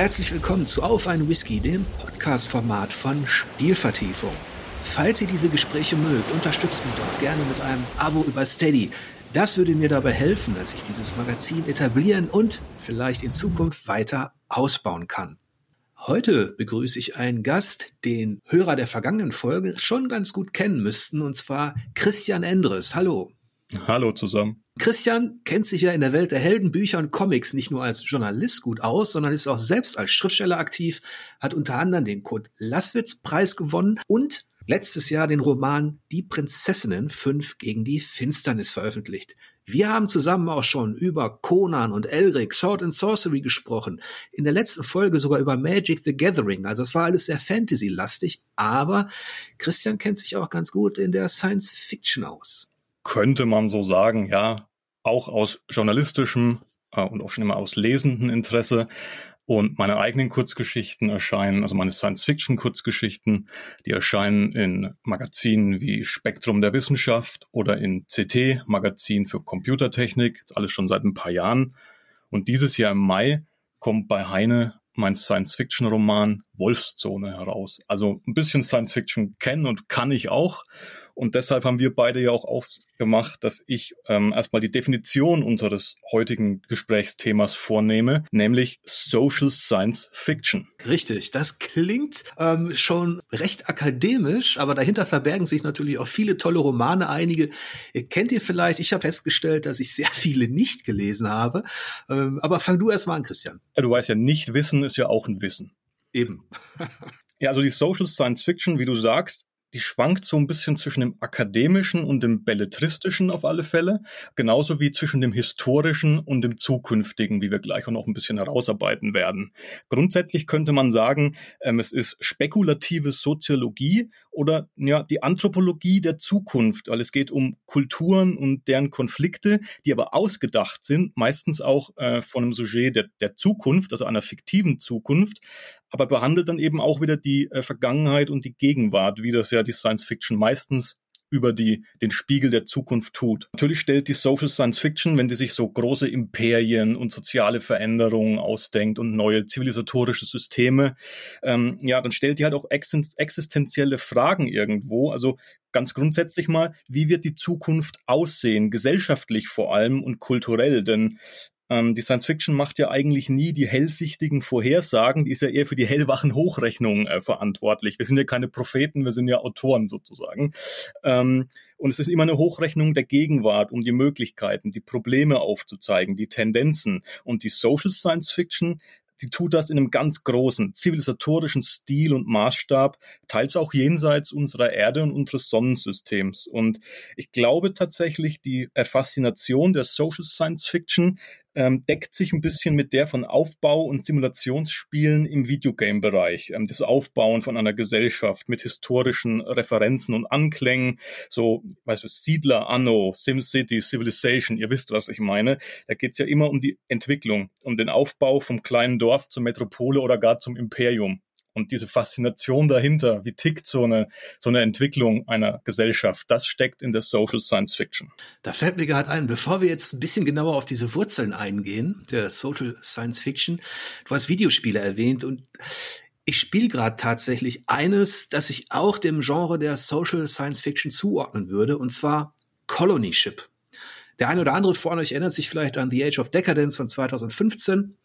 Herzlich willkommen zu Auf ein Whisky, dem Podcast-Format von Spielvertiefung. Falls ihr diese Gespräche mögt, unterstützt mich doch gerne mit einem Abo über Steady. Das würde mir dabei helfen, dass ich dieses Magazin etablieren und vielleicht in Zukunft weiter ausbauen kann. Heute begrüße ich einen Gast, den Hörer der vergangenen Folge schon ganz gut kennen müssten, und zwar Christian Endres. Hallo. Hallo zusammen. Christian kennt sich ja in der Welt der Heldenbücher und Comics nicht nur als Journalist gut aus, sondern ist auch selbst als Schriftsteller aktiv, hat unter anderem den Kurt Lasswitz Preis gewonnen und letztes Jahr den Roman Die Prinzessinnen 5 gegen die Finsternis veröffentlicht. Wir haben zusammen auch schon über Conan und Elric, Sword and Sorcery gesprochen. In der letzten Folge sogar über Magic the Gathering. Also es war alles sehr Fantasy-lastig. Aber Christian kennt sich auch ganz gut in der Science Fiction aus. Könnte man so sagen, ja. Auch aus journalistischem äh, und auch schon immer aus lesendem Interesse. Und meine eigenen Kurzgeschichten erscheinen, also meine Science-Fiction-Kurzgeschichten, die erscheinen in Magazinen wie Spektrum der Wissenschaft oder in CT, Magazin für Computertechnik, jetzt alles schon seit ein paar Jahren. Und dieses Jahr im Mai kommt bei Heine mein Science-Fiction-Roman Wolfszone heraus. Also ein bisschen Science-Fiction kennen und kann ich auch. Und deshalb haben wir beide ja auch ausgemacht, dass ich ähm, erstmal die Definition unseres heutigen Gesprächsthemas vornehme, nämlich Social Science Fiction. Richtig, das klingt ähm, schon recht akademisch, aber dahinter verbergen sich natürlich auch viele tolle Romane. Einige kennt ihr vielleicht. Ich habe festgestellt, dass ich sehr viele nicht gelesen habe. Ähm, aber fang du erst mal an, Christian. Ja, du weißt ja, nicht wissen ist ja auch ein Wissen. Eben. ja, also die Social Science Fiction, wie du sagst, die schwankt so ein bisschen zwischen dem akademischen und dem belletristischen auf alle Fälle, genauso wie zwischen dem historischen und dem zukünftigen, wie wir gleich auch noch ein bisschen herausarbeiten werden. Grundsätzlich könnte man sagen, ähm, es ist spekulative Soziologie oder ja, die Anthropologie der Zukunft, weil es geht um Kulturen und deren Konflikte, die aber ausgedacht sind, meistens auch äh, von einem Sujet der, der Zukunft, also einer fiktiven Zukunft, aber behandelt dann eben auch wieder die äh, Vergangenheit und die Gegenwart, wie das ja die Science Fiction meistens über die, den Spiegel der Zukunft tut. Natürlich stellt die Social Science Fiction, wenn die sich so große Imperien und soziale Veränderungen ausdenkt und neue zivilisatorische Systeme, ähm, ja, dann stellt die halt auch existenzielle Fragen irgendwo. Also ganz grundsätzlich mal, wie wird die Zukunft aussehen, gesellschaftlich vor allem und kulturell? Denn ähm, die Science Fiction macht ja eigentlich nie die hellsichtigen Vorhersagen, die ist ja eher für die hellwachen Hochrechnungen äh, verantwortlich. Wir sind ja keine Propheten, wir sind ja Autoren sozusagen. Ähm, und es ist immer eine Hochrechnung der Gegenwart, um die Möglichkeiten, die Probleme aufzuzeigen, die Tendenzen. Und die Social Science Fiction die tut das in einem ganz großen zivilisatorischen Stil und Maßstab, teils auch jenseits unserer Erde und unseres Sonnensystems. Und ich glaube tatsächlich, die Faszination der Social Science Fiction ähm, deckt sich ein bisschen mit der von Aufbau- und Simulationsspielen im Videogame-Bereich. Ähm, das Aufbauen von einer Gesellschaft mit historischen Referenzen und Anklängen, so, weißt du, Siedler, Anno, SimCity, Civilization, ihr wisst, was ich meine. Da geht's ja immer um die Entwicklung, um den Aufbau vom kleinen Dorf zur Metropole oder gar zum Imperium und diese Faszination dahinter, wie tickt so eine, so eine Entwicklung einer Gesellschaft, das steckt in der Social Science Fiction. Da fällt mir gerade ein, bevor wir jetzt ein bisschen genauer auf diese Wurzeln eingehen, der Social Science Fiction, du hast Videospiele erwähnt und ich spiele gerade tatsächlich eines, das ich auch dem Genre der Social Science Fiction zuordnen würde, und zwar Colony Ship. Der eine oder andere von euch erinnert sich vielleicht an The Age of Decadence von 2015.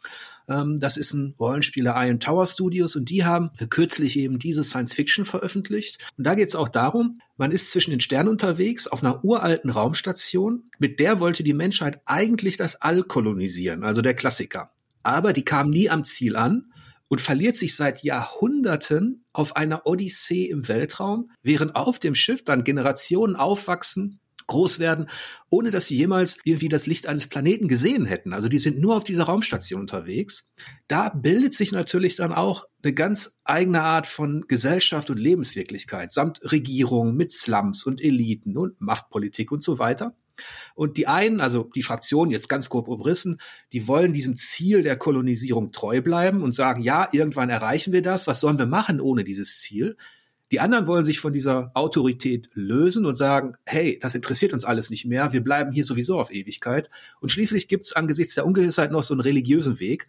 Ähm, das ist ein Rollenspieler Iron Tower Studios und die haben kürzlich eben diese Science Fiction veröffentlicht. Und da geht es auch darum, man ist zwischen den Sternen unterwegs auf einer uralten Raumstation. Mit der wollte die Menschheit eigentlich das All kolonisieren, also der Klassiker. Aber die kam nie am Ziel an und verliert sich seit Jahrhunderten auf einer Odyssee im Weltraum, während auf dem Schiff dann Generationen aufwachsen, groß werden, ohne dass sie jemals irgendwie das Licht eines Planeten gesehen hätten. Also die sind nur auf dieser Raumstation unterwegs. Da bildet sich natürlich dann auch eine ganz eigene Art von Gesellschaft und Lebenswirklichkeit, samt Regierung mit Slums und Eliten und Machtpolitik und so weiter. Und die einen, also die Fraktionen jetzt ganz grob umrissen, die wollen diesem Ziel der Kolonisierung treu bleiben und sagen, ja, irgendwann erreichen wir das. Was sollen wir machen ohne dieses Ziel? Die anderen wollen sich von dieser Autorität lösen und sagen, hey, das interessiert uns alles nicht mehr, wir bleiben hier sowieso auf Ewigkeit. Und schließlich gibt es angesichts der Ungewissheit noch so einen religiösen Weg.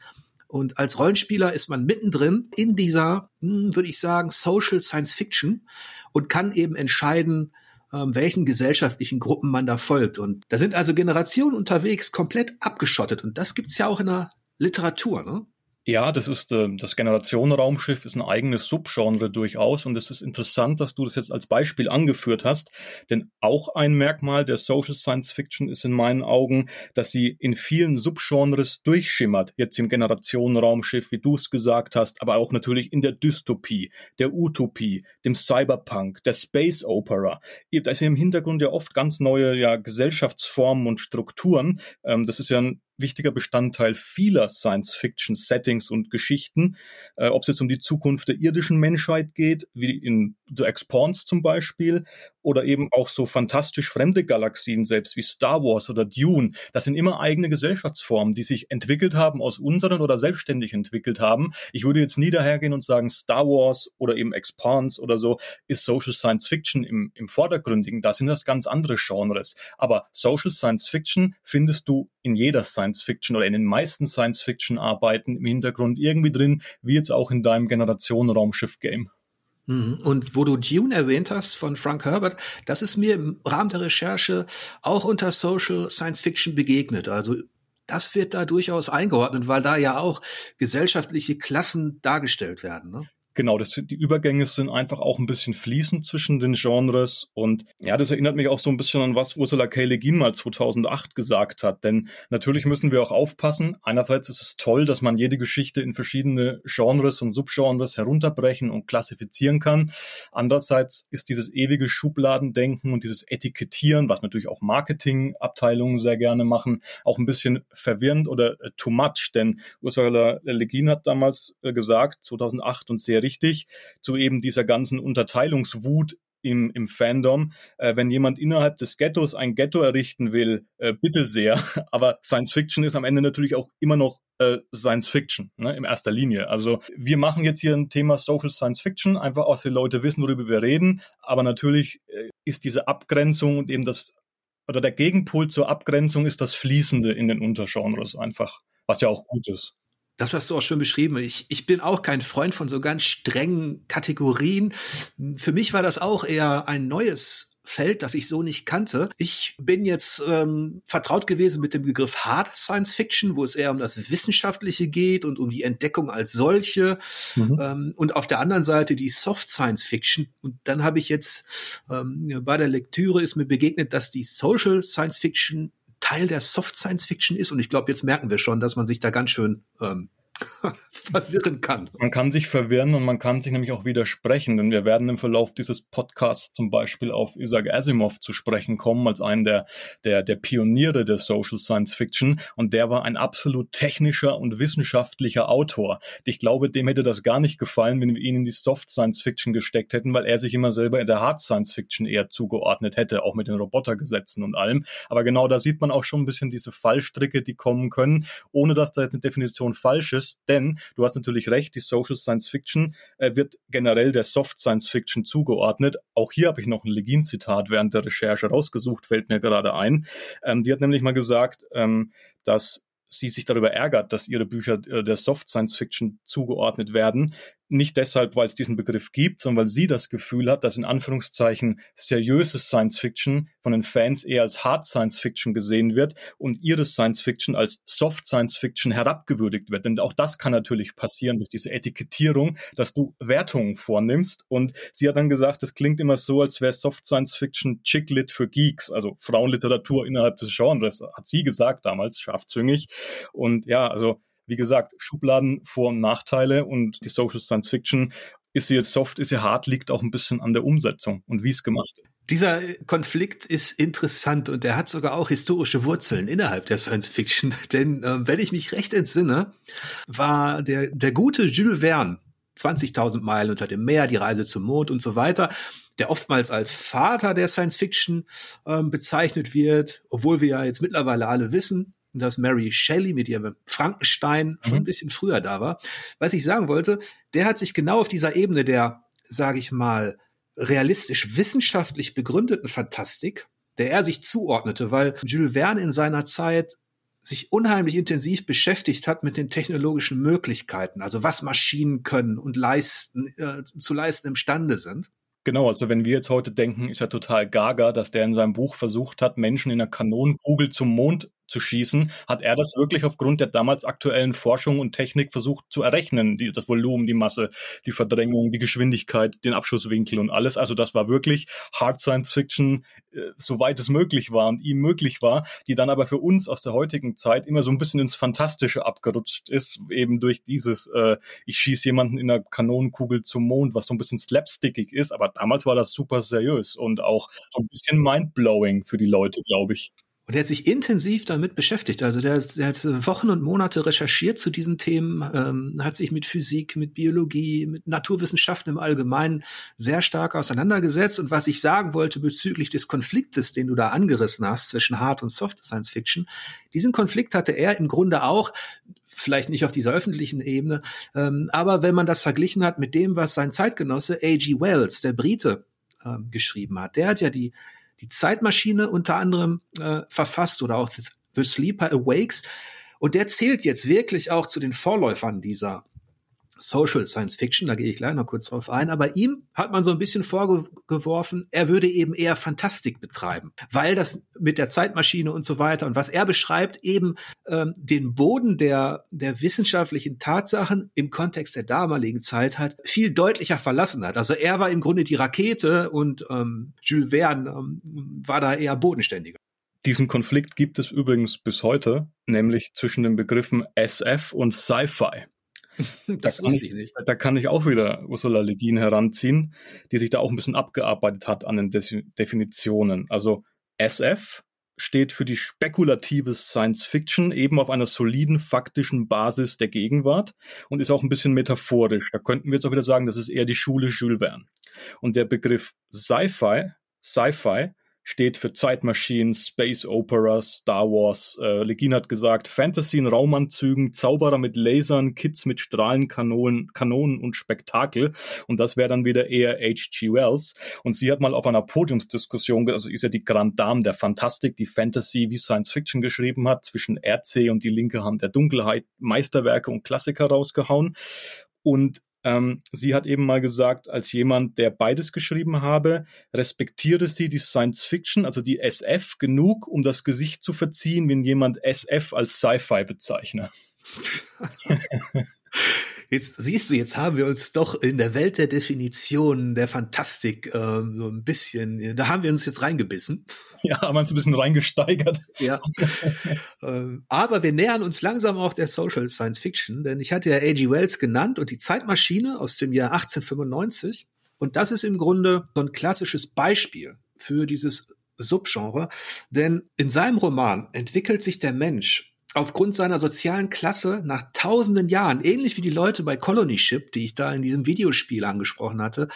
Und als Rollenspieler ist man mittendrin in dieser, hm, würde ich sagen, Social Science Fiction und kann eben entscheiden, ähm, welchen gesellschaftlichen Gruppen man da folgt. Und da sind also Generationen unterwegs, komplett abgeschottet. Und das gibt's ja auch in der Literatur. Ne? Ja, das ist äh, das Generationenraumschiff ist ein eigenes Subgenre durchaus und es ist interessant, dass du das jetzt als Beispiel angeführt hast, denn auch ein Merkmal der Social Science Fiction ist in meinen Augen, dass sie in vielen Subgenres durchschimmert. Jetzt im Generationenraumschiff, wie du es gesagt hast, aber auch natürlich in der Dystopie, der Utopie, dem Cyberpunk, der Space Opera. Da ist im Hintergrund ja oft ganz neue ja, Gesellschaftsformen und Strukturen. Ähm, das ist ja ein wichtiger Bestandteil vieler Science-Fiction-Settings und Geschichten, äh, ob es jetzt um die Zukunft der irdischen Menschheit geht, wie in The Expanse zum Beispiel, oder eben auch so fantastisch fremde Galaxien selbst wie Star Wars oder Dune. Das sind immer eigene Gesellschaftsformen, die sich entwickelt haben aus unseren oder selbstständig entwickelt haben. Ich würde jetzt nie dahergehen und sagen, Star Wars oder eben Expanse oder so ist Social Science Fiction im, im Vordergründigen. Da sind das ganz andere Genres. Aber Social Science Fiction findest du in jeder Science Fiction oder in den meisten Science Fiction Arbeiten im Hintergrund irgendwie drin, wie jetzt auch in deinem Generationenraumschiff Game. Mhm. Und wo du Dune erwähnt hast von Frank Herbert, das ist mir im Rahmen der Recherche auch unter Social Science Fiction begegnet. Also das wird da durchaus eingeordnet, weil da ja auch gesellschaftliche Klassen dargestellt werden. Ne? Genau, das, die Übergänge sind einfach auch ein bisschen fließend zwischen den Genres und ja, das erinnert mich auch so ein bisschen an was Ursula K. Le Guin mal 2008 gesagt hat, denn natürlich müssen wir auch aufpassen. Einerseits ist es toll, dass man jede Geschichte in verschiedene Genres und Subgenres herunterbrechen und klassifizieren kann. Andererseits ist dieses ewige Schubladendenken und dieses Etikettieren, was natürlich auch Marketingabteilungen sehr gerne machen, auch ein bisschen verwirrend oder äh, too much, denn Ursula Le Guin hat damals äh, gesagt, 2008 und sehr richtig, zu eben dieser ganzen Unterteilungswut im, im Fandom. Äh, wenn jemand innerhalb des Ghettos ein Ghetto errichten will, äh, bitte sehr. Aber Science Fiction ist am Ende natürlich auch immer noch äh, Science Fiction, ne, in erster Linie. Also wir machen jetzt hier ein Thema Social Science Fiction, einfach auch, dass die Leute wissen, worüber wir reden. Aber natürlich äh, ist diese Abgrenzung und eben das, oder der Gegenpol zur Abgrenzung ist das Fließende in den Untergenres einfach, was ja auch gut ist. Das hast du auch schon beschrieben. Ich, ich bin auch kein Freund von so ganz strengen Kategorien. Für mich war das auch eher ein neues Feld, das ich so nicht kannte. Ich bin jetzt ähm, vertraut gewesen mit dem Begriff Hard Science Fiction, wo es eher um das Wissenschaftliche geht und um die Entdeckung als solche. Mhm. Ähm, und auf der anderen Seite die Soft Science Fiction. Und dann habe ich jetzt ähm, bei der Lektüre ist mir begegnet, dass die Social Science Fiction Teil der Soft Science Fiction ist. Und ich glaube, jetzt merken wir schon, dass man sich da ganz schön ähm, verwirren kann. Man kann sich verwirren und man kann sich nämlich auch widersprechen, denn wir werden im Verlauf dieses Podcasts zum Beispiel auf Isaac Asimov zu sprechen kommen, als einen der, der, der Pioniere der Social Science Fiction und der war ein absolut technischer und wissenschaftlicher Autor. Ich glaube, dem hätte das gar nicht gefallen, wenn wir ihn in die Soft Science Fiction gesteckt hätten, weil er sich immer selber in der Hard Science Fiction eher zugeordnet hätte, auch mit den Robotergesetzen und allem. Aber genau da sieht man auch schon ein bisschen diese Fallstricke, die kommen können, ohne dass da jetzt eine Definition falsch ist ist, denn du hast natürlich recht, die Social Science Fiction äh, wird generell der Soft Science Fiction zugeordnet. Auch hier habe ich noch ein Legin-Zitat während der Recherche rausgesucht, fällt mir gerade ein. Ähm, die hat nämlich mal gesagt, ähm, dass sie sich darüber ärgert, dass ihre Bücher äh, der Soft Science Fiction zugeordnet werden, nicht deshalb, weil es diesen Begriff gibt, sondern weil sie das Gefühl hat, dass in Anführungszeichen seriöse Science Fiction von den Fans eher als Hard Science Fiction gesehen wird und ihre Science Fiction als Soft Science Fiction herabgewürdigt wird. Denn auch das kann natürlich passieren durch diese Etikettierung, dass du Wertungen vornimmst. Und sie hat dann gesagt, es klingt immer so, als wäre Soft Science Fiction Chicklit für Geeks, also Frauenliteratur innerhalb des Genres, hat sie gesagt damals, scharfzüngig. Und ja, also wie gesagt, Schubladen Vor- und Nachteile und die Social Science Fiction, ist sie jetzt soft, ist sie hart, liegt auch ein bisschen an der Umsetzung und wie es gemacht ist. Dieser Konflikt ist interessant und er hat sogar auch historische Wurzeln innerhalb der Science Fiction. Denn äh, wenn ich mich recht entsinne, war der, der gute Jules Verne 20.000 Meilen unter dem Meer, die Reise zum Mond und so weiter, der oftmals als Vater der Science Fiction äh, bezeichnet wird, obwohl wir ja jetzt mittlerweile alle wissen, dass Mary Shelley mit ihrem Frankenstein schon mhm. ein bisschen früher da war. Was ich sagen wollte, der hat sich genau auf dieser Ebene der, sage ich mal, realistisch wissenschaftlich begründeten Fantastik, der er sich zuordnete, weil Jules Verne in seiner Zeit sich unheimlich intensiv beschäftigt hat mit den technologischen Möglichkeiten, also was Maschinen können und leisten, äh, zu leisten imstande sind. Genau, also wenn wir jetzt heute denken, ist ja total gaga, dass der in seinem Buch versucht hat, Menschen in einer Kanonenkugel zum Mond zu schießen, hat er das wirklich aufgrund der damals aktuellen Forschung und Technik versucht zu errechnen. Die, das Volumen, die Masse, die Verdrängung, die Geschwindigkeit, den Abschusswinkel und alles. Also das war wirklich Hard Science Fiction, äh, soweit es möglich war und ihm möglich war, die dann aber für uns aus der heutigen Zeit immer so ein bisschen ins Fantastische abgerutscht ist, eben durch dieses, äh, ich schieße jemanden in einer Kanonenkugel zum Mond, was so ein bisschen slapstickig ist, aber damals war das super seriös und auch so ein bisschen mindblowing für die Leute, glaube ich. Und er hat sich intensiv damit beschäftigt. Also der, der hat Wochen und Monate recherchiert zu diesen Themen, ähm, hat sich mit Physik, mit Biologie, mit Naturwissenschaften im Allgemeinen sehr stark auseinandergesetzt. Und was ich sagen wollte bezüglich des Konfliktes, den du da angerissen hast zwischen Hard und Soft Science Fiction, diesen Konflikt hatte er im Grunde auch vielleicht nicht auf dieser öffentlichen Ebene, ähm, aber wenn man das verglichen hat mit dem, was sein Zeitgenosse A.G. Wells, der Brite, ähm, geschrieben hat. Der hat ja die die Zeitmaschine unter anderem äh, verfasst oder auch The Sleeper Awakes. Und der zählt jetzt wirklich auch zu den Vorläufern dieser Social Science Fiction, da gehe ich gleich noch kurz drauf ein, aber ihm hat man so ein bisschen vorgeworfen, er würde eben eher Fantastik betreiben, weil das mit der Zeitmaschine und so weiter und was er beschreibt, eben ähm, den Boden der, der wissenschaftlichen Tatsachen im Kontext der damaligen Zeit hat, viel deutlicher verlassen hat. Also er war im Grunde die Rakete und ähm, Jules Verne ähm, war da eher bodenständiger. Diesen Konflikt gibt es übrigens bis heute, nämlich zwischen den Begriffen SF und Sci-Fi. Das wusste ich nicht. Da kann ich auch wieder Ursula Le Guin heranziehen, die sich da auch ein bisschen abgearbeitet hat an den De Definitionen. Also SF steht für die spekulative Science Fiction eben auf einer soliden faktischen Basis der Gegenwart und ist auch ein bisschen metaphorisch. Da könnten wir jetzt auch wieder sagen, das ist eher die Schule Jules Verne. Und der Begriff Sci-Fi, Sci-Fi steht für Zeitmaschinen, Space Operas, Star Wars. Äh, Legin hat gesagt, Fantasy in Raumanzügen, Zauberer mit Lasern, Kids mit Strahlenkanonen Kanonen und Spektakel. Und das wäre dann wieder eher H.G. Wells. Und sie hat mal auf einer Podiumsdiskussion, also ist ja die Grand Dame der Fantastik, die Fantasy wie Science Fiction geschrieben hat, zwischen RC und die linke Hand der Dunkelheit Meisterwerke und Klassiker rausgehauen. Und ähm, sie hat eben mal gesagt, als jemand, der beides geschrieben habe, respektiere sie die Science Fiction, also die SF, genug, um das Gesicht zu verziehen, wenn jemand SF als Sci-Fi bezeichne. Jetzt siehst du, jetzt haben wir uns doch in der Welt der Definitionen, der Fantastik äh, so ein bisschen, da haben wir uns jetzt reingebissen. Ja, haben uns ein bisschen reingesteigert. Ja. ähm, aber wir nähern uns langsam auch der Social Science Fiction, denn ich hatte ja A.G. Wells genannt und die Zeitmaschine aus dem Jahr 1895. Und das ist im Grunde so ein klassisches Beispiel für dieses Subgenre, denn in seinem Roman entwickelt sich der Mensch aufgrund seiner sozialen Klasse nach tausenden Jahren, ähnlich wie die Leute bei Colony Ship, die ich da in diesem Videospiel angesprochen hatte,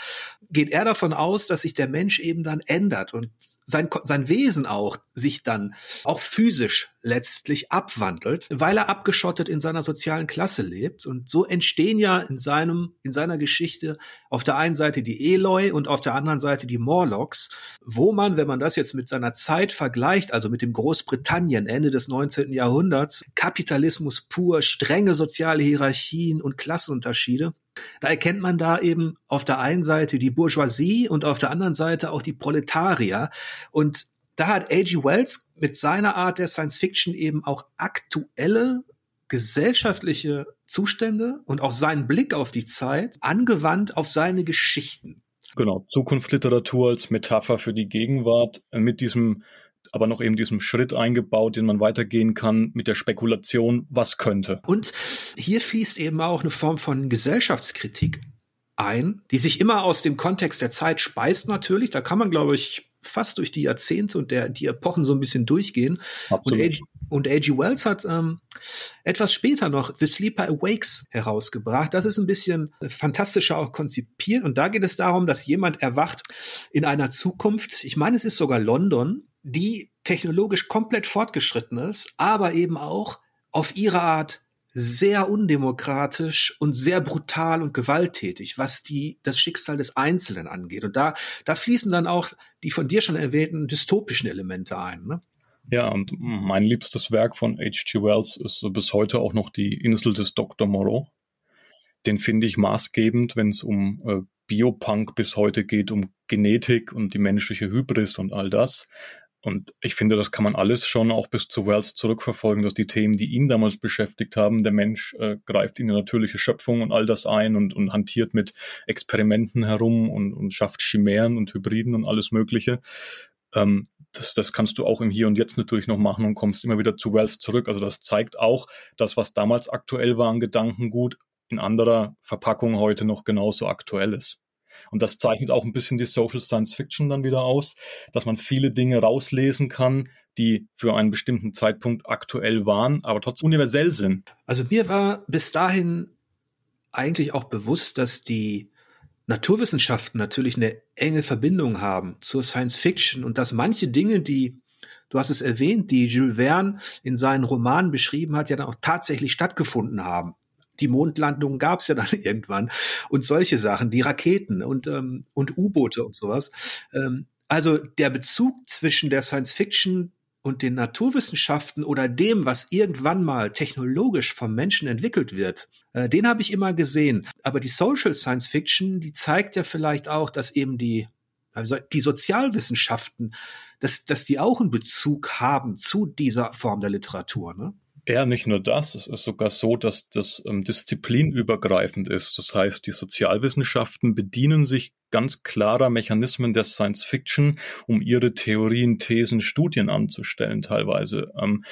geht er davon aus, dass sich der Mensch eben dann ändert und sein, sein Wesen auch sich dann auch physisch letztlich abwandelt, weil er abgeschottet in seiner sozialen Klasse lebt. Und so entstehen ja in seinem, in seiner Geschichte auf der einen Seite die Eloi und auf der anderen Seite die Morlocks, wo man, wenn man das jetzt mit seiner Zeit vergleicht, also mit dem Großbritannien Ende des 19. Jahrhunderts, Kapitalismus pur, strenge soziale Hierarchien und Klassenunterschiede, da erkennt man da eben auf der einen Seite die Bourgeoisie und auf der anderen Seite auch die Proletarier. Und da hat A.G. Wells mit seiner Art der Science Fiction eben auch aktuelle gesellschaftliche Zustände und auch seinen Blick auf die Zeit angewandt auf seine Geschichten. Genau, Zukunftsliteratur als Metapher für die Gegenwart mit diesem aber noch eben diesem Schritt eingebaut, den man weitergehen kann mit der Spekulation, was könnte. Und hier fließt eben auch eine Form von Gesellschaftskritik ein, die sich immer aus dem Kontext der Zeit speist natürlich. Da kann man, glaube ich, fast durch die Jahrzehnte und der, die Epochen so ein bisschen durchgehen. Absolut. Und A.G. Wells hat ähm, etwas später noch The Sleeper Awakes herausgebracht. Das ist ein bisschen fantastischer auch konzipiert. Und da geht es darum, dass jemand erwacht in einer Zukunft, ich meine, es ist sogar London, die technologisch komplett fortgeschritten ist, aber eben auch auf ihre Art sehr undemokratisch und sehr brutal und gewalttätig, was die, das Schicksal des Einzelnen angeht. Und da, da fließen dann auch die von dir schon erwähnten dystopischen Elemente ein. Ne? Ja, und mein liebstes Werk von H.G. Wells ist bis heute auch noch die Insel des Dr. Moreau. Den finde ich maßgebend, wenn es um äh, Biopunk bis heute geht, um Genetik und die menschliche Hybris und all das. Und ich finde, das kann man alles schon auch bis zu Wells zurückverfolgen, dass die Themen, die ihn damals beschäftigt haben, der Mensch äh, greift in die natürliche Schöpfung und all das ein und, und hantiert mit Experimenten herum und, und schafft Chimären und Hybriden und alles Mögliche. Ähm, das, das kannst du auch im Hier und Jetzt natürlich noch machen und kommst immer wieder zu Wells zurück. Also das zeigt auch, dass was damals aktuell war an Gedankengut, in anderer Verpackung heute noch genauso aktuell ist. Und das zeichnet auch ein bisschen die Social Science Fiction dann wieder aus, dass man viele Dinge rauslesen kann, die für einen bestimmten Zeitpunkt aktuell waren, aber trotzdem universell sind. Also mir war bis dahin eigentlich auch bewusst, dass die Naturwissenschaften natürlich eine enge Verbindung haben zur Science Fiction und dass manche Dinge, die du hast es erwähnt, die Jules Verne in seinen Romanen beschrieben hat, ja dann auch tatsächlich stattgefunden haben. Die Mondlandung gab es ja dann irgendwann und solche Sachen, die Raketen und, ähm, und U-Boote und sowas. Ähm, also der Bezug zwischen der Science Fiction und den Naturwissenschaften oder dem, was irgendwann mal technologisch vom Menschen entwickelt wird, äh, den habe ich immer gesehen. Aber die Social Science Fiction, die zeigt ja vielleicht auch, dass eben die also die Sozialwissenschaften, dass, dass die auch einen Bezug haben zu dieser Form der Literatur. Ne? Ja, nicht nur das, es ist sogar so, dass das ähm, disziplinübergreifend ist. Das heißt, die Sozialwissenschaften bedienen sich ganz klarer Mechanismen der Science Fiction, um ihre Theorien, Thesen, Studien anzustellen teilweise. Ähm,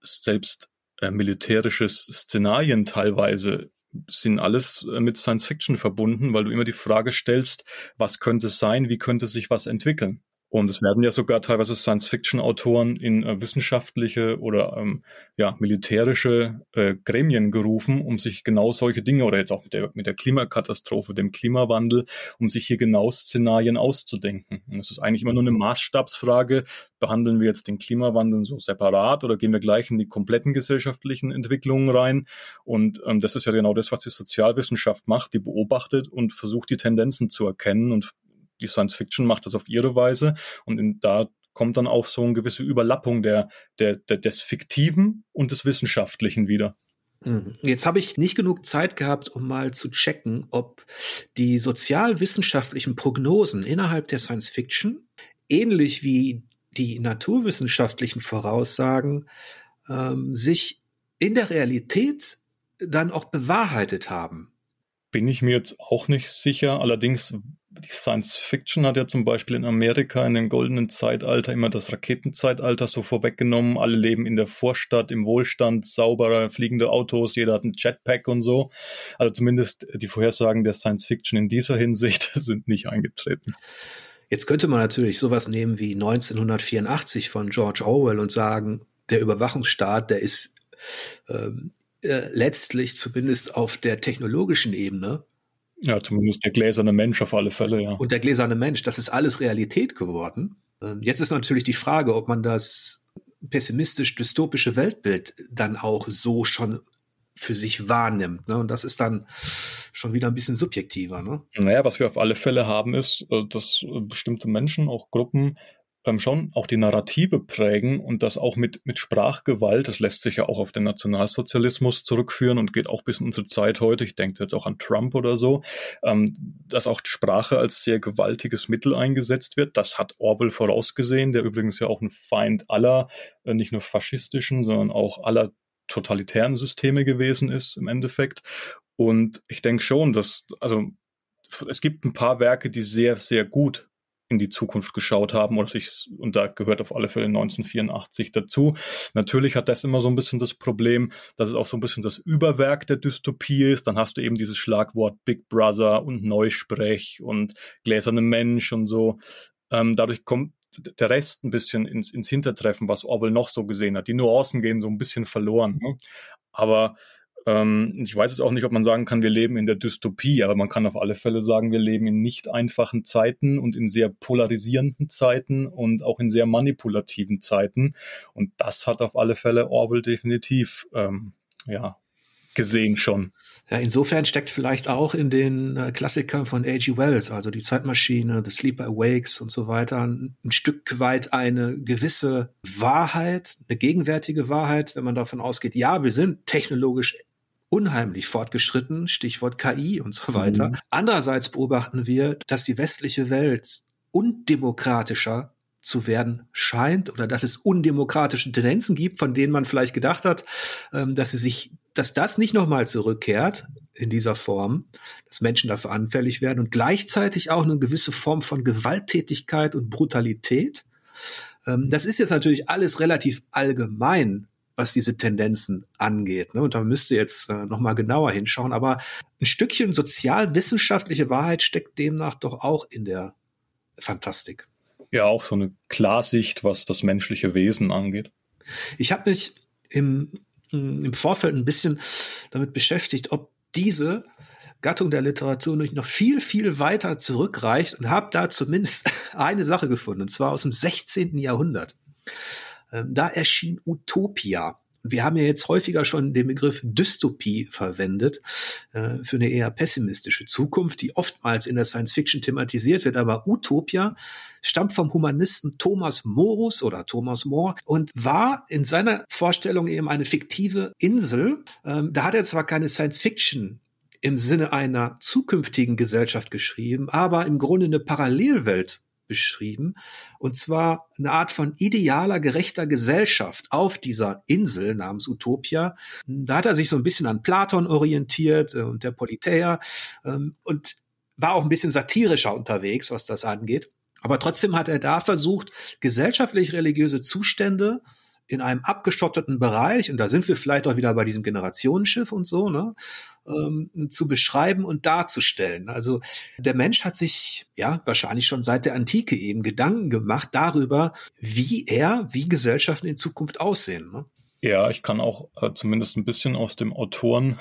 selbst äh, militärische Szenarien teilweise sind alles äh, mit Science Fiction verbunden, weil du immer die Frage stellst, was könnte sein, wie könnte sich was entwickeln? Und es werden ja sogar teilweise Science-Fiction-Autoren in äh, wissenschaftliche oder ähm, ja, militärische äh, Gremien gerufen, um sich genau solche Dinge oder jetzt auch mit der, mit der Klimakatastrophe, dem Klimawandel, um sich hier genau Szenarien auszudenken. Und es ist eigentlich immer nur eine Maßstabsfrage, behandeln wir jetzt den Klimawandel so separat oder gehen wir gleich in die kompletten gesellschaftlichen Entwicklungen rein? Und ähm, das ist ja genau das, was die Sozialwissenschaft macht, die beobachtet und versucht, die Tendenzen zu erkennen und die Science Fiction macht das auf ihre Weise und in, da kommt dann auch so eine gewisse Überlappung der, der, der, des Fiktiven und des Wissenschaftlichen wieder. Mhm. Jetzt habe ich nicht genug Zeit gehabt, um mal zu checken, ob die sozialwissenschaftlichen Prognosen innerhalb der Science Fiction ähnlich wie die naturwissenschaftlichen Voraussagen ähm, sich in der Realität dann auch bewahrheitet haben. Bin ich mir jetzt auch nicht sicher. Allerdings die Science Fiction hat ja zum Beispiel in Amerika in dem goldenen Zeitalter immer das Raketenzeitalter so vorweggenommen. Alle leben in der Vorstadt, im Wohlstand, saubere, fliegende Autos, jeder hat einen Jetpack und so. Also zumindest die Vorhersagen der Science Fiction in dieser Hinsicht sind nicht eingetreten. Jetzt könnte man natürlich sowas nehmen wie 1984 von George Orwell und sagen, der Überwachungsstaat, der ist ähm, äh, letztlich zumindest auf der technologischen Ebene ja, zumindest der gläserne Mensch auf alle Fälle, ja. Und der gläserne Mensch, das ist alles Realität geworden. Ähm, jetzt ist natürlich die Frage, ob man das pessimistisch-dystopische Weltbild dann auch so schon für sich wahrnimmt. Ne? Und das ist dann schon wieder ein bisschen subjektiver. Ne? Naja, was wir auf alle Fälle haben, ist, äh, dass bestimmte Menschen, auch Gruppen, ähm, schon auch die Narrative prägen und das auch mit, mit Sprachgewalt, das lässt sich ja auch auf den Nationalsozialismus zurückführen und geht auch bis in unsere Zeit heute, ich denke jetzt auch an Trump oder so, ähm, dass auch die Sprache als sehr gewaltiges Mittel eingesetzt wird. Das hat Orwell vorausgesehen, der übrigens ja auch ein Feind aller, äh, nicht nur faschistischen, sondern auch aller totalitären Systeme gewesen ist im Endeffekt. Und ich denke schon, dass, also es gibt ein paar Werke, die sehr, sehr gut in die Zukunft geschaut haben oder sich, und da gehört auf alle Fälle 1984 dazu. Natürlich hat das immer so ein bisschen das Problem, dass es auch so ein bisschen das Überwerk der Dystopie ist. Dann hast du eben dieses Schlagwort Big Brother und Neusprech und gläserne Mensch und so. Ähm, dadurch kommt der Rest ein bisschen ins, ins Hintertreffen, was Orwell noch so gesehen hat. Die Nuancen gehen so ein bisschen verloren. Ne? Aber ähm, ich weiß jetzt auch nicht, ob man sagen kann, wir leben in der Dystopie, aber man kann auf alle Fälle sagen, wir leben in nicht einfachen Zeiten und in sehr polarisierenden Zeiten und auch in sehr manipulativen Zeiten. Und das hat auf alle Fälle Orwell definitiv, ähm, ja, gesehen schon. Ja, insofern steckt vielleicht auch in den äh, Klassikern von A.G. Wells, also die Zeitmaschine, The Sleeper Awakes und so weiter, ein, ein Stück weit eine gewisse Wahrheit, eine gegenwärtige Wahrheit, wenn man davon ausgeht, ja, wir sind technologisch unheimlich fortgeschritten, Stichwort KI und so weiter. Mhm. Andererseits beobachten wir, dass die westliche Welt undemokratischer zu werden scheint oder dass es undemokratische Tendenzen gibt, von denen man vielleicht gedacht hat, ähm, dass sie sich, dass das nicht nochmal zurückkehrt in dieser Form, dass Menschen dafür anfällig werden und gleichzeitig auch eine gewisse Form von Gewalttätigkeit und Brutalität. Ähm, das ist jetzt natürlich alles relativ allgemein was diese Tendenzen angeht. Ne? Und da müsste jetzt äh, noch mal genauer hinschauen. Aber ein Stückchen sozialwissenschaftliche Wahrheit steckt demnach doch auch in der Fantastik. Ja, auch so eine Klarsicht, was das menschliche Wesen angeht. Ich habe mich im, im Vorfeld ein bisschen damit beschäftigt, ob diese Gattung der Literatur nicht noch viel, viel weiter zurückreicht und habe da zumindest eine Sache gefunden, und zwar aus dem 16. Jahrhundert. Ähm, da erschien Utopia. Wir haben ja jetzt häufiger schon den Begriff Dystopie verwendet äh, für eine eher pessimistische Zukunft, die oftmals in der Science Fiction thematisiert wird. Aber Utopia stammt vom Humanisten Thomas Morus oder Thomas More und war in seiner Vorstellung eben eine fiktive Insel. Ähm, da hat er zwar keine Science Fiction im Sinne einer zukünftigen Gesellschaft geschrieben, aber im Grunde eine Parallelwelt beschrieben. Und zwar eine Art von idealer, gerechter Gesellschaft auf dieser Insel namens Utopia. Da hat er sich so ein bisschen an Platon orientiert äh, und der Politeia ähm, und war auch ein bisschen satirischer unterwegs, was das angeht. Aber trotzdem hat er da versucht, gesellschaftlich-religiöse Zustände in einem abgeschotteten Bereich, und da sind wir vielleicht auch wieder bei diesem Generationenschiff und so, ne, ähm, zu beschreiben und darzustellen. Also der Mensch hat sich ja wahrscheinlich schon seit der Antike eben Gedanken gemacht darüber, wie er, wie Gesellschaften in Zukunft aussehen. Ne? Ja, ich kann auch äh, zumindest ein bisschen aus dem Autoren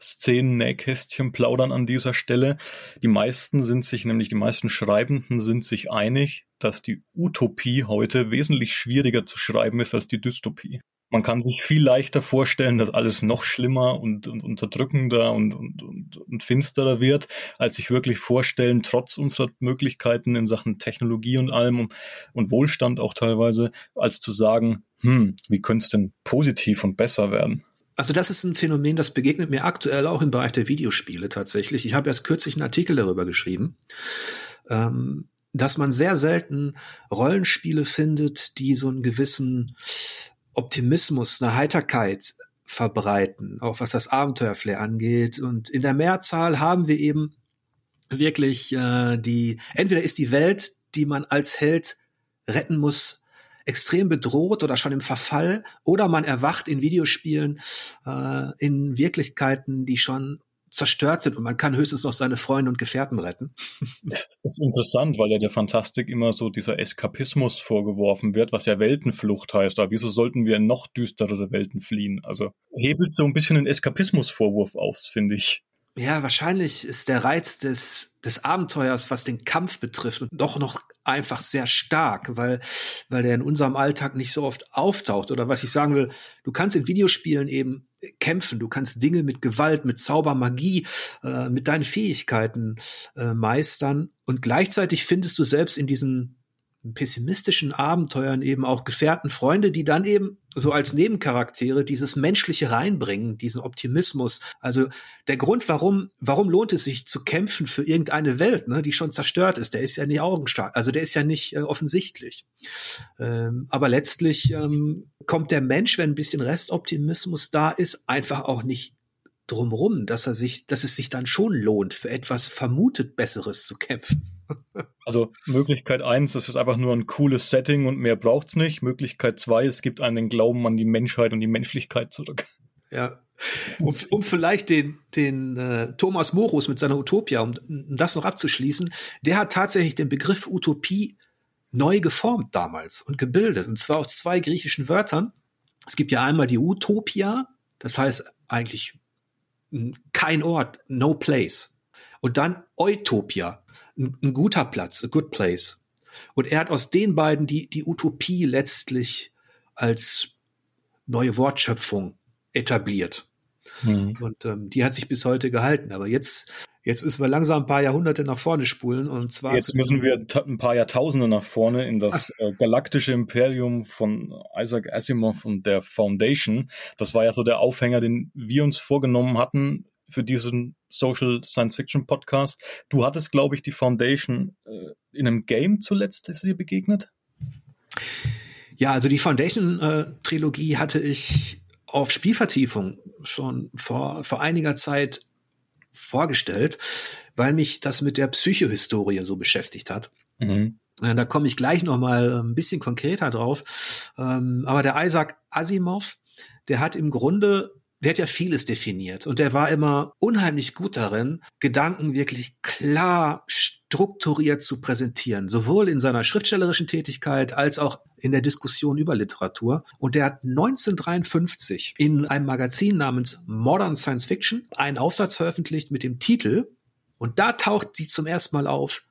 Szenen-Nähkästchen plaudern an dieser Stelle. Die meisten sind sich, nämlich die meisten Schreibenden sind sich einig, dass die Utopie heute wesentlich schwieriger zu schreiben ist als die Dystopie. Man kann sich viel leichter vorstellen, dass alles noch schlimmer und, und unterdrückender und, und, und, und finsterer wird, als sich wirklich vorstellen, trotz unserer Möglichkeiten in Sachen Technologie und allem und Wohlstand auch teilweise, als zu sagen, hm, wie könnte es denn positiv und besser werden? Also das ist ein Phänomen, das begegnet mir aktuell auch im Bereich der Videospiele tatsächlich. Ich habe erst kürzlich einen Artikel darüber geschrieben, ähm, dass man sehr selten Rollenspiele findet, die so einen gewissen Optimismus, eine Heiterkeit verbreiten, auch was das Abenteuerflair angeht. Und in der Mehrzahl haben wir eben wirklich äh, die, entweder ist die Welt, die man als Held retten muss, extrem bedroht oder schon im Verfall oder man erwacht in Videospielen äh, in Wirklichkeiten, die schon zerstört sind und man kann höchstens noch seine Freunde und Gefährten retten. Das ist interessant, weil ja der Fantastik immer so dieser Eskapismus vorgeworfen wird, was ja Weltenflucht heißt. Aber wieso sollten wir in noch düsterere Welten fliehen? Also hebelt so ein bisschen den Eskapismusvorwurf aus, finde ich. Ja, wahrscheinlich ist der Reiz des, des Abenteuers, was den Kampf betrifft, doch noch einfach sehr stark, weil, weil der in unserem Alltag nicht so oft auftaucht. Oder was ich sagen will, du kannst in Videospielen eben kämpfen, du kannst Dinge mit Gewalt, mit Zauber, Magie, äh, mit deinen Fähigkeiten äh, meistern und gleichzeitig findest du selbst in diesen pessimistischen Abenteuern eben auch Gefährten, Freunde, die dann eben so als Nebencharaktere dieses Menschliche reinbringen, diesen Optimismus. Also der Grund, warum, warum lohnt es sich zu kämpfen für irgendeine Welt, ne, die schon zerstört ist, der ist ja nicht augenstark, also der ist ja nicht äh, offensichtlich. Ähm, aber letztlich ähm, kommt der Mensch, wenn ein bisschen Restoptimismus da ist, einfach auch nicht drumrum, dass er sich, dass es sich dann schon lohnt, für etwas vermutet Besseres zu kämpfen. Also Möglichkeit eins, es ist einfach nur ein cooles Setting und mehr braucht's nicht. Möglichkeit zwei, es gibt einen Glauben an die Menschheit und die Menschlichkeit zurück. Ja. Um, um vielleicht den, den äh, Thomas Morus mit seiner Utopia, um, um das noch abzuschließen, der hat tatsächlich den Begriff Utopie neu geformt damals und gebildet. Und zwar aus zwei griechischen Wörtern. Es gibt ja einmal die Utopia, das heißt eigentlich kein Ort, no place. Und dann Utopia, ein, ein guter Platz, a good place. Und er hat aus den beiden die, die Utopie letztlich als neue Wortschöpfung etabliert. Mhm. Und ähm, die hat sich bis heute gehalten. Aber jetzt, jetzt müssen wir langsam ein paar Jahrhunderte nach vorne spulen. Und zwar jetzt müssen wir ein paar Jahrtausende nach vorne in das äh, galaktische Imperium von Isaac Asimov und der Foundation. Das war ja so der Aufhänger, den wir uns vorgenommen hatten für diesen Social Science Fiction Podcast. Du hattest, glaube ich, die Foundation äh, in einem Game zuletzt, ist dir begegnet? Ja, also die Foundation-Trilogie äh, hatte ich auf Spielvertiefung schon vor, vor einiger Zeit vorgestellt, weil mich das mit der Psychohistorie so beschäftigt hat. Mhm. Äh, da komme ich gleich noch mal ein bisschen konkreter drauf. Ähm, aber der Isaac Asimov, der hat im Grunde der hat ja vieles definiert und der war immer unheimlich gut darin, Gedanken wirklich klar, strukturiert zu präsentieren, sowohl in seiner schriftstellerischen Tätigkeit als auch in der Diskussion über Literatur. Und der hat 1953 in einem Magazin namens Modern Science Fiction einen Aufsatz veröffentlicht mit dem Titel, und da taucht sie zum ersten Mal auf,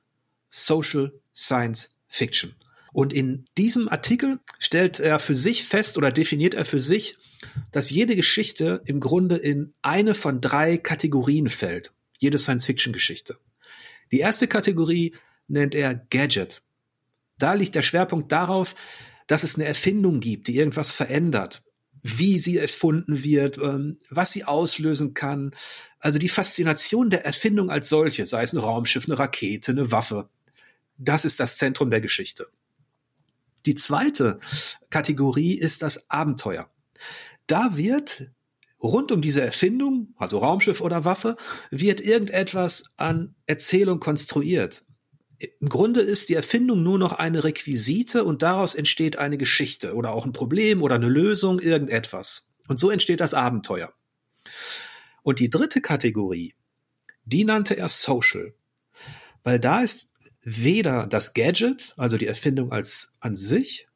Social Science Fiction. Und in diesem Artikel stellt er für sich fest oder definiert er für sich, dass jede Geschichte im Grunde in eine von drei Kategorien fällt. Jede Science-Fiction-Geschichte. Die erste Kategorie nennt er Gadget. Da liegt der Schwerpunkt darauf, dass es eine Erfindung gibt, die irgendwas verändert, wie sie erfunden wird, ähm, was sie auslösen kann. Also die Faszination der Erfindung als solche, sei es ein Raumschiff, eine Rakete, eine Waffe. Das ist das Zentrum der Geschichte. Die zweite Kategorie ist das Abenteuer da wird rund um diese Erfindung, also Raumschiff oder Waffe, wird irgendetwas an Erzählung konstruiert. Im Grunde ist die Erfindung nur noch eine Requisite und daraus entsteht eine Geschichte oder auch ein Problem oder eine Lösung, irgendetwas. Und so entsteht das Abenteuer. Und die dritte Kategorie, die nannte er Social, weil da ist weder das Gadget, also die Erfindung als an sich,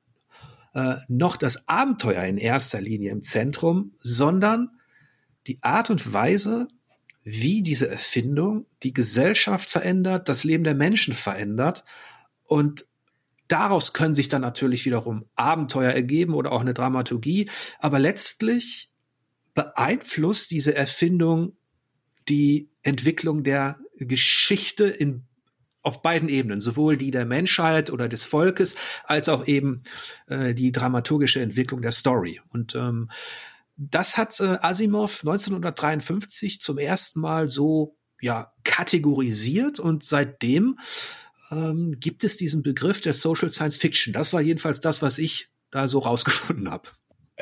äh, noch das Abenteuer in erster Linie im Zentrum, sondern die Art und Weise, wie diese Erfindung die Gesellschaft verändert, das Leben der Menschen verändert. Und daraus können sich dann natürlich wiederum Abenteuer ergeben oder auch eine Dramaturgie. Aber letztlich beeinflusst diese Erfindung die Entwicklung der Geschichte in auf beiden Ebenen, sowohl die der Menschheit oder des Volkes, als auch eben äh, die dramaturgische Entwicklung der Story. Und ähm, das hat äh, Asimov 1953 zum ersten Mal so ja kategorisiert und seitdem ähm, gibt es diesen Begriff der Social Science Fiction. Das war jedenfalls das, was ich da so rausgefunden habe.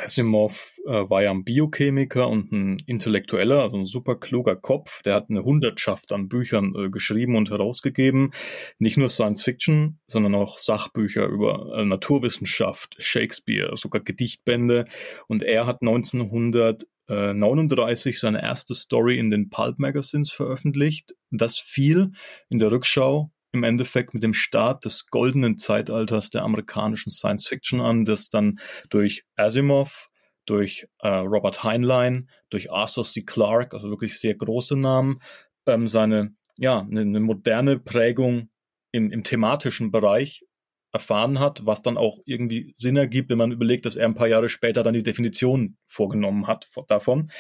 Asimov äh, war ja ein Biochemiker und ein Intellektueller, also ein super kluger Kopf. Der hat eine Hundertschaft an Büchern äh, geschrieben und herausgegeben. Nicht nur Science Fiction, sondern auch Sachbücher über äh, Naturwissenschaft, Shakespeare, sogar Gedichtbände. Und er hat 1939 seine erste Story in den Pulp Magazines veröffentlicht. Das fiel in der Rückschau im Endeffekt mit dem Start des goldenen Zeitalters der amerikanischen Science Fiction an, das dann durch Asimov, durch äh, Robert Heinlein, durch Arthur C. Clarke, also wirklich sehr große Namen, ähm, seine ja eine, eine moderne Prägung im, im thematischen Bereich erfahren hat, was dann auch irgendwie Sinn ergibt, wenn man überlegt, dass er ein paar Jahre später dann die Definition vorgenommen hat davon.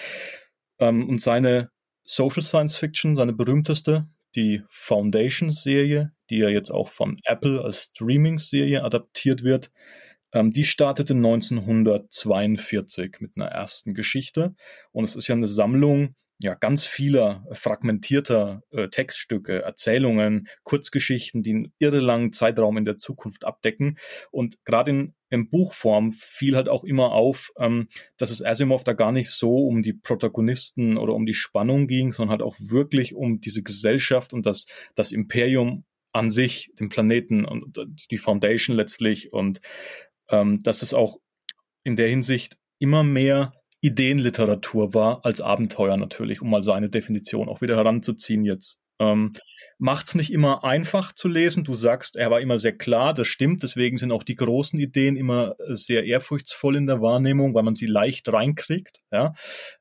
Ähm, und seine Social Science Fiction, seine berühmteste, die Foundation-Serie, die ja jetzt auch von Apple als Streaming-Serie adaptiert wird, ähm, die startete 1942 mit einer ersten Geschichte. Und es ist ja eine Sammlung ja, ganz vieler fragmentierter äh, Textstücke, Erzählungen, Kurzgeschichten, die einen irre langen Zeitraum in der Zukunft abdecken. Und gerade in, in Buchform fiel halt auch immer auf, ähm, dass es Asimov da gar nicht so um die Protagonisten oder um die Spannung ging, sondern halt auch wirklich um diese Gesellschaft und das, das Imperium an sich, den Planeten und die Foundation letztlich. Und ähm, dass es auch in der Hinsicht immer mehr Ideenliteratur war als Abenteuer natürlich, um mal so eine Definition auch wieder heranzuziehen jetzt Ähm, Macht es nicht immer einfach zu lesen. Du sagst, er war immer sehr klar, das stimmt. Deswegen sind auch die großen Ideen immer sehr ehrfurchtsvoll in der Wahrnehmung, weil man sie leicht reinkriegt. Ja?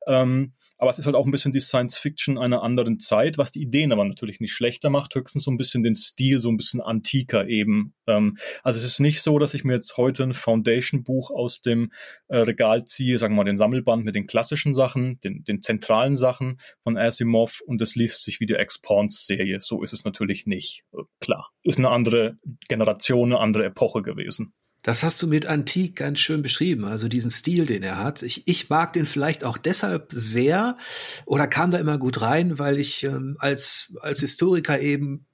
Ähm, aber es ist halt auch ein bisschen die Science Fiction einer anderen Zeit, was die Ideen aber natürlich nicht schlechter macht, höchstens so ein bisschen den Stil, so ein bisschen antiker eben. Ähm, also es ist nicht so, dass ich mir jetzt heute ein Foundation-Buch aus dem äh, Regal ziehe, sagen wir mal den Sammelband mit den klassischen Sachen, den, den zentralen Sachen von Asimov und das liest sich wie die X-Pawns-Serie. So ist es natürlich nicht. Äh, klar, ist eine andere Generation, eine andere Epoche gewesen. Das hast du mit Antik ganz schön beschrieben, also diesen Stil, den er hat. Ich, ich mag den vielleicht auch deshalb sehr oder kam da immer gut rein, weil ich ähm, als, als Historiker eben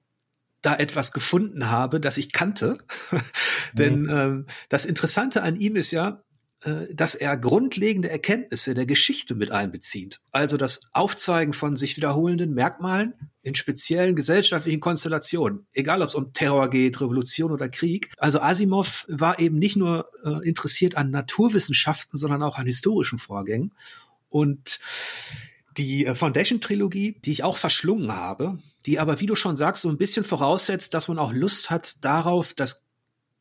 da etwas gefunden habe, das ich kannte. Denn mhm. ähm, das Interessante an ihm ist ja, dass er grundlegende Erkenntnisse der Geschichte mit einbezieht. Also das Aufzeigen von sich wiederholenden Merkmalen in speziellen gesellschaftlichen Konstellationen, egal ob es um Terror geht, Revolution oder Krieg. Also Asimov war eben nicht nur äh, interessiert an Naturwissenschaften, sondern auch an historischen Vorgängen. Und die äh, Foundation-Trilogie, die ich auch verschlungen habe, die aber, wie du schon sagst, so ein bisschen voraussetzt, dass man auch Lust hat darauf, das,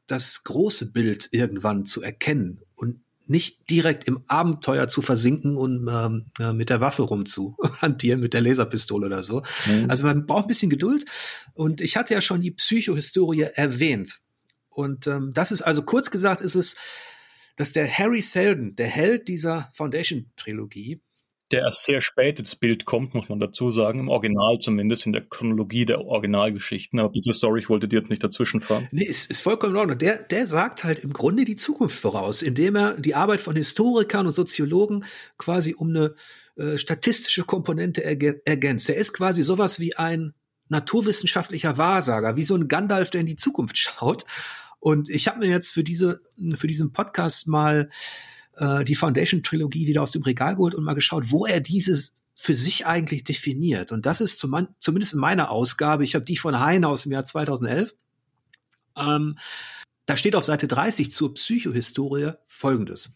das große Bild irgendwann zu erkennen und nicht direkt im Abenteuer zu versinken und ähm, äh, mit der Waffe rumzuhantieren, mit der Laserpistole oder so. Mhm. Also man braucht ein bisschen Geduld. Und ich hatte ja schon die Psychohistorie erwähnt. Und ähm, das ist also kurz gesagt, ist es, dass der Harry Seldon, der Held dieser Foundation-Trilogie, der erst sehr spät ins Bild kommt, muss man dazu sagen, im Original zumindest, in der Chronologie der Originalgeschichten. Aber bitte, sorry, ich wollte dir jetzt nicht dazwischen fahren. Nee, ist, ist vollkommen in Ordnung. Der, der sagt halt im Grunde die Zukunft voraus, indem er die Arbeit von Historikern und Soziologen quasi um eine äh, statistische Komponente erg ergänzt. Er ist quasi sowas wie ein naturwissenschaftlicher Wahrsager, wie so ein Gandalf, der in die Zukunft schaut. Und ich habe mir jetzt für diese, für diesen Podcast mal äh, die Foundation-Trilogie wieder aus dem Regal geholt und mal geschaut, wo er dieses für sich eigentlich definiert. Und das ist zum, zumindest in meiner Ausgabe, ich habe die von Heine aus dem Jahr 2011, ähm, da steht auf Seite 30 zur Psychohistorie folgendes.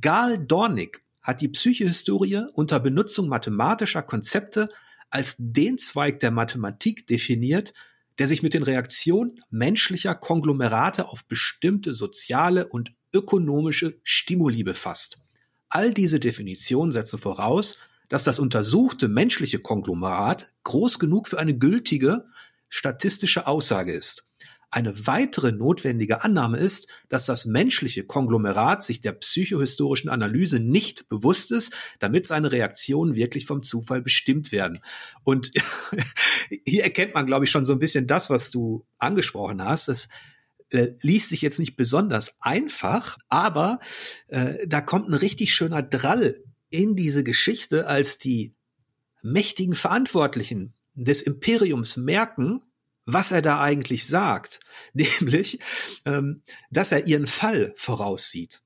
Gal Dornick hat die Psychohistorie unter Benutzung mathematischer Konzepte als den Zweig der Mathematik definiert, der sich mit den Reaktionen menschlicher Konglomerate auf bestimmte soziale und ökonomische Stimuli befasst. All diese Definitionen setzen voraus, dass das untersuchte menschliche Konglomerat groß genug für eine gültige statistische Aussage ist. Eine weitere notwendige Annahme ist, dass das menschliche Konglomerat sich der psychohistorischen Analyse nicht bewusst ist, damit seine Reaktionen wirklich vom Zufall bestimmt werden. Und hier erkennt man, glaube ich, schon so ein bisschen das, was du angesprochen hast. Das äh, liest sich jetzt nicht besonders einfach, aber äh, da kommt ein richtig schöner Drall in diese Geschichte, als die mächtigen Verantwortlichen des Imperiums merken, was er da eigentlich sagt, nämlich, ähm, dass er ihren Fall voraussieht.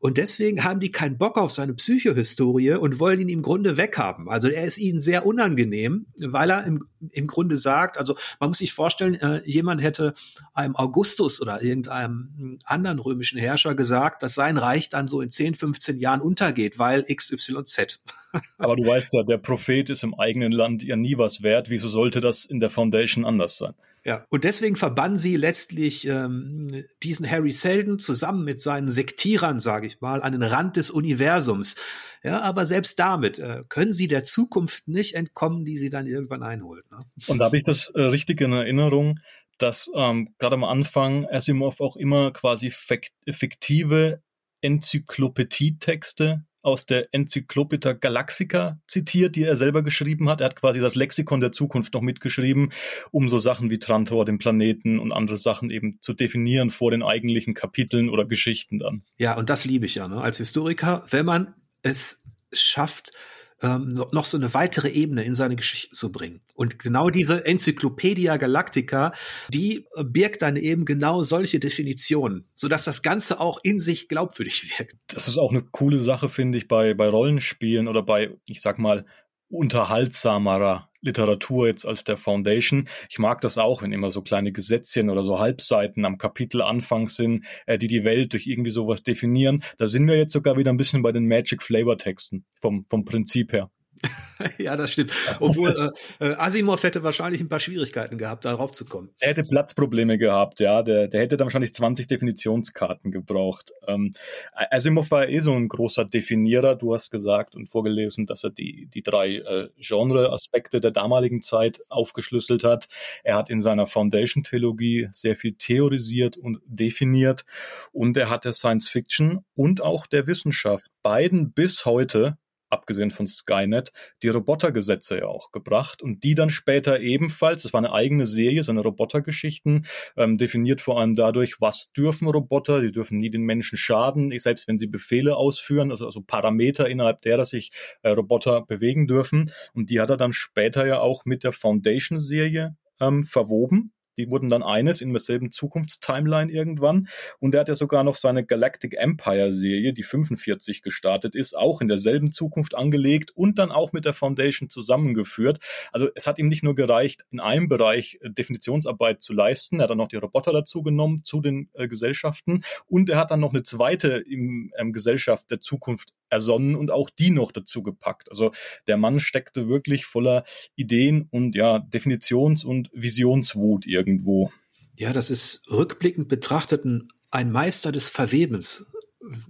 Und deswegen haben die keinen Bock auf seine Psychohistorie und wollen ihn im Grunde weghaben. Also er ist ihnen sehr unangenehm, weil er im, im Grunde sagt, also man muss sich vorstellen, äh, jemand hätte einem Augustus oder irgendeinem anderen römischen Herrscher gesagt, dass sein Reich dann so in 10, 15 Jahren untergeht, weil XYZ. Aber du weißt ja, der Prophet ist im eigenen Land ja nie was wert. Wieso sollte das in der Foundation anders sein? Ja, und deswegen verbannen sie letztlich ähm, diesen Harry Selden zusammen mit seinen Sektierern, sage ich mal, an den Rand des Universums. Ja, aber selbst damit äh, können sie der Zukunft nicht entkommen, die sie dann irgendwann einholt. Ne? Und da habe ich das äh, richtig in Erinnerung, dass ähm, gerade am Anfang Asimov auch immer quasi fiktive Enzyklopädie-Texte aus der Enzyklopädie Galaxica zitiert, die er selber geschrieben hat. Er hat quasi das Lexikon der Zukunft noch mitgeschrieben, um so Sachen wie Trantor, den Planeten und andere Sachen eben zu definieren vor den eigentlichen Kapiteln oder Geschichten dann. Ja, und das liebe ich ja ne? als Historiker, wenn man es schafft, ähm, noch so eine weitere Ebene in seine Geschichte zu bringen. Und genau diese Enzyklopädia Galactica, die birgt dann eben genau solche Definitionen, sodass das Ganze auch in sich glaubwürdig wirkt. Das ist auch eine coole Sache, finde ich, bei, bei Rollenspielen oder bei, ich sag mal, unterhaltsamerer Literatur jetzt als der Foundation. Ich mag das auch, wenn immer so kleine Gesetzchen oder so Halbseiten am Kapitel Anfang sind, äh, die die Welt durch irgendwie sowas definieren. Da sind wir jetzt sogar wieder ein bisschen bei den Magic Flavor Texten vom, vom Prinzip her. ja, das stimmt. Obwohl äh, äh, Asimov hätte wahrscheinlich ein paar Schwierigkeiten gehabt, darauf zu kommen. Er hätte Platzprobleme gehabt, ja. Der, der hätte dann wahrscheinlich 20 Definitionskarten gebraucht. Ähm, Asimov war eh so ein großer Definierer. Du hast gesagt und vorgelesen, dass er die, die drei äh, Genre-Aspekte der damaligen Zeit aufgeschlüsselt hat. Er hat in seiner Foundation-Trilogie sehr viel theorisiert und definiert. Und er hat der Science Fiction und auch der Wissenschaft beiden bis heute abgesehen von Skynet, die Robotergesetze ja auch gebracht und die dann später ebenfalls, das war eine eigene Serie, seine Robotergeschichten, ähm, definiert vor allem dadurch, was dürfen Roboter, die dürfen nie den Menschen schaden, selbst wenn sie Befehle ausführen, also, also Parameter innerhalb derer sich äh, Roboter bewegen dürfen. Und die hat er dann später ja auch mit der Foundation-Serie ähm, verwoben die wurden dann eines in derselben Zukunftstimeline irgendwann. Und er hat ja sogar noch seine Galactic Empire Serie, die 45 gestartet ist, auch in derselben Zukunft angelegt und dann auch mit der Foundation zusammengeführt. Also es hat ihm nicht nur gereicht, in einem Bereich äh, Definitionsarbeit zu leisten. Er hat dann noch die Roboter dazu genommen zu den äh, Gesellschaften und er hat dann noch eine zweite im, ähm, Gesellschaft der Zukunft ersonnen und auch die noch dazu gepackt. Also der Mann steckte wirklich voller Ideen und ja, Definitions- und Visionswut irgendwo. Ja, das ist rückblickend betrachtet ein Meister des Verwebens.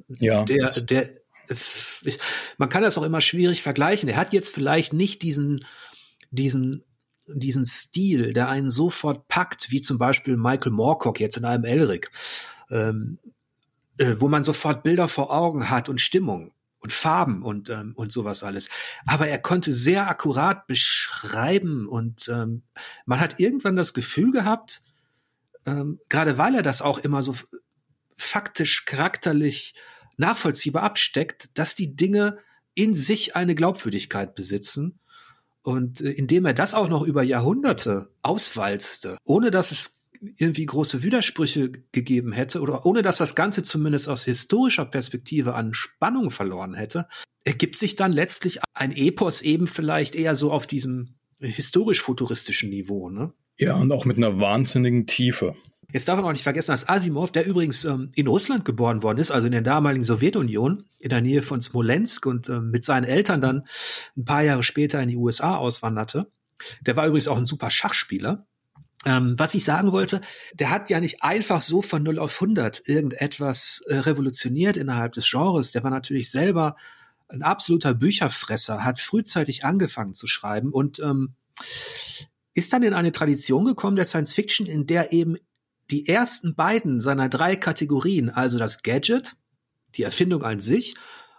Ja. Der, der, man kann das auch immer schwierig vergleichen. Er hat jetzt vielleicht nicht diesen, diesen, diesen Stil, der einen sofort packt, wie zum Beispiel Michael Moorcock jetzt in einem Elric, ähm, äh, wo man sofort Bilder vor Augen hat und Stimmung und Farben und, ähm, und sowas alles. Aber er konnte sehr akkurat beschreiben und ähm, man hat irgendwann das Gefühl gehabt, ähm, gerade weil er das auch immer so faktisch, charakterlich nachvollziehbar absteckt, dass die Dinge in sich eine Glaubwürdigkeit besitzen. Und äh, indem er das auch noch über Jahrhunderte auswalzte, ohne dass es irgendwie große Widersprüche gegeben hätte oder ohne dass das Ganze zumindest aus historischer Perspektive an Spannung verloren hätte, ergibt sich dann letztlich ein Epos eben vielleicht eher so auf diesem historisch-futuristischen Niveau. Ne? Ja, und auch mit einer wahnsinnigen Tiefe. Jetzt darf man auch nicht vergessen, dass Asimov, der übrigens ähm, in Russland geboren worden ist, also in der damaligen Sowjetunion, in der Nähe von Smolensk und ähm, mit seinen Eltern dann ein paar Jahre später in die USA auswanderte. Der war übrigens auch ein super Schachspieler. Ähm, was ich sagen wollte, der hat ja nicht einfach so von 0 auf 100 irgendetwas äh, revolutioniert innerhalb des Genres. Der war natürlich selber ein absoluter Bücherfresser, hat frühzeitig angefangen zu schreiben und ähm, ist dann in eine Tradition gekommen der Science Fiction, in der eben die ersten beiden seiner drei Kategorien, also das Gadget, die Erfindung an sich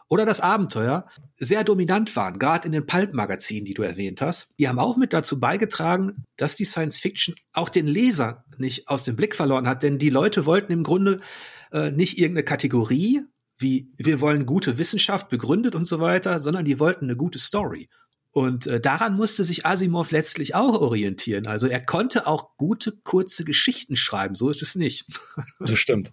oder das Abenteuer sehr dominant waren, gerade in den Pulp-Magazinen, die du erwähnt hast. Die haben auch mit dazu beigetragen, dass die Science Fiction auch den Leser nicht aus dem Blick verloren hat, denn die Leute wollten im Grunde äh, nicht irgendeine Kategorie, wie wir wollen gute Wissenschaft begründet und so weiter, sondern die wollten eine gute Story. Und äh, daran musste sich Asimov letztlich auch orientieren. Also er konnte auch gute, kurze Geschichten schreiben. So ist es nicht. Das stimmt.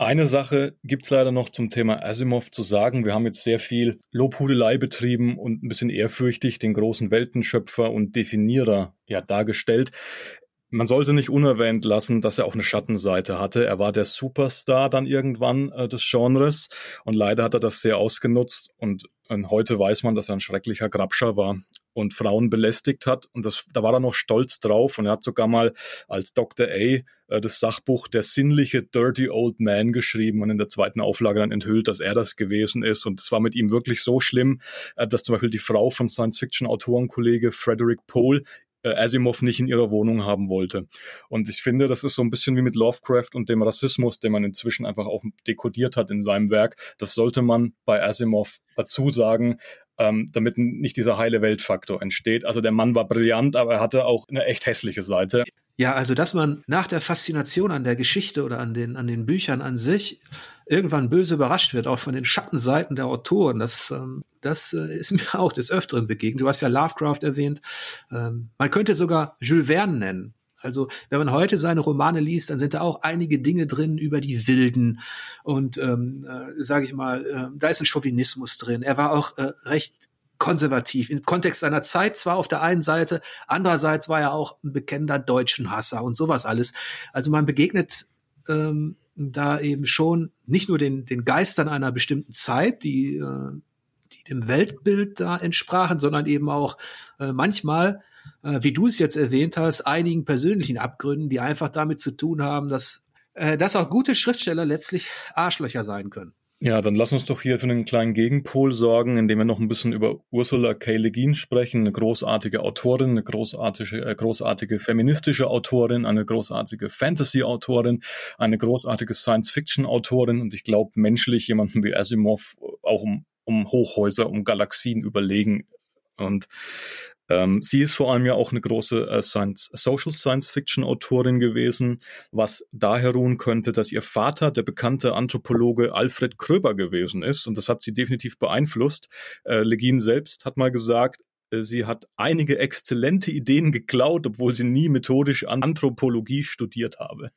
Eine Sache gibt's leider noch zum Thema Asimov zu sagen. Wir haben jetzt sehr viel Lobhudelei betrieben und ein bisschen ehrfürchtig den großen Weltenschöpfer und Definierer ja dargestellt. Man sollte nicht unerwähnt lassen, dass er auch eine Schattenseite hatte. Er war der Superstar dann irgendwann äh, des Genres und leider hat er das sehr ausgenutzt und, und heute weiß man, dass er ein schrecklicher Grabscher war und Frauen belästigt hat. Und das, da war er noch stolz drauf und er hat sogar mal als Dr. A äh, das Sachbuch Der sinnliche Dirty Old Man geschrieben und in der zweiten Auflage dann enthüllt, dass er das gewesen ist. Und es war mit ihm wirklich so schlimm, äh, dass zum Beispiel die Frau von Science-Fiction-Autorenkollege Frederick Pohl äh, Asimov nicht in ihrer Wohnung haben wollte. Und ich finde, das ist so ein bisschen wie mit Lovecraft und dem Rassismus, den man inzwischen einfach auch dekodiert hat in seinem Werk. Das sollte man bei Asimov dazu sagen, ähm, damit nicht dieser heile Weltfaktor entsteht. Also der Mann war brillant, aber er hatte auch eine echt hässliche Seite. Ja, also dass man nach der Faszination an der Geschichte oder an den, an den Büchern an sich irgendwann böse überrascht wird, auch von den Schattenseiten der Autoren, das, ähm, das äh, ist mir auch des Öfteren begegnet. Du hast ja Lovecraft erwähnt. Ähm, man könnte sogar Jules Verne nennen. Also wenn man heute seine Romane liest, dann sind da auch einige Dinge drin über die Wilden und ähm, äh, sage ich mal, äh, da ist ein Chauvinismus drin. Er war auch äh, recht konservativ im Kontext seiner Zeit zwar auf der einen Seite, andererseits war er auch ein bekennender deutschen Hasser und sowas alles. Also man begegnet ähm, da eben schon nicht nur den, den Geistern einer bestimmten Zeit, die, äh, die dem Weltbild da entsprachen, sondern eben auch äh, manchmal, äh, wie du es jetzt erwähnt hast, einigen persönlichen Abgründen, die einfach damit zu tun haben, dass, äh, dass auch gute Schriftsteller letztlich Arschlöcher sein können. Ja, dann lass uns doch hier für einen kleinen Gegenpol sorgen, indem wir noch ein bisschen über Ursula K. Le Guin sprechen, eine großartige Autorin, eine großartige, äh, großartige feministische Autorin, eine großartige Fantasy-Autorin, eine großartige Science-Fiction-Autorin und ich glaube menschlich jemanden wie Asimov auch um, um Hochhäuser, um Galaxien überlegen. Und ähm, sie ist vor allem ja auch eine große äh, Science, Social Science Fiction Autorin gewesen, was daher ruhen könnte, dass ihr Vater der bekannte Anthropologe Alfred Kröber gewesen ist und das hat sie definitiv beeinflusst. Äh, Legin selbst hat mal gesagt, Sie hat einige exzellente Ideen geklaut, obwohl sie nie methodisch Anthropologie studiert habe.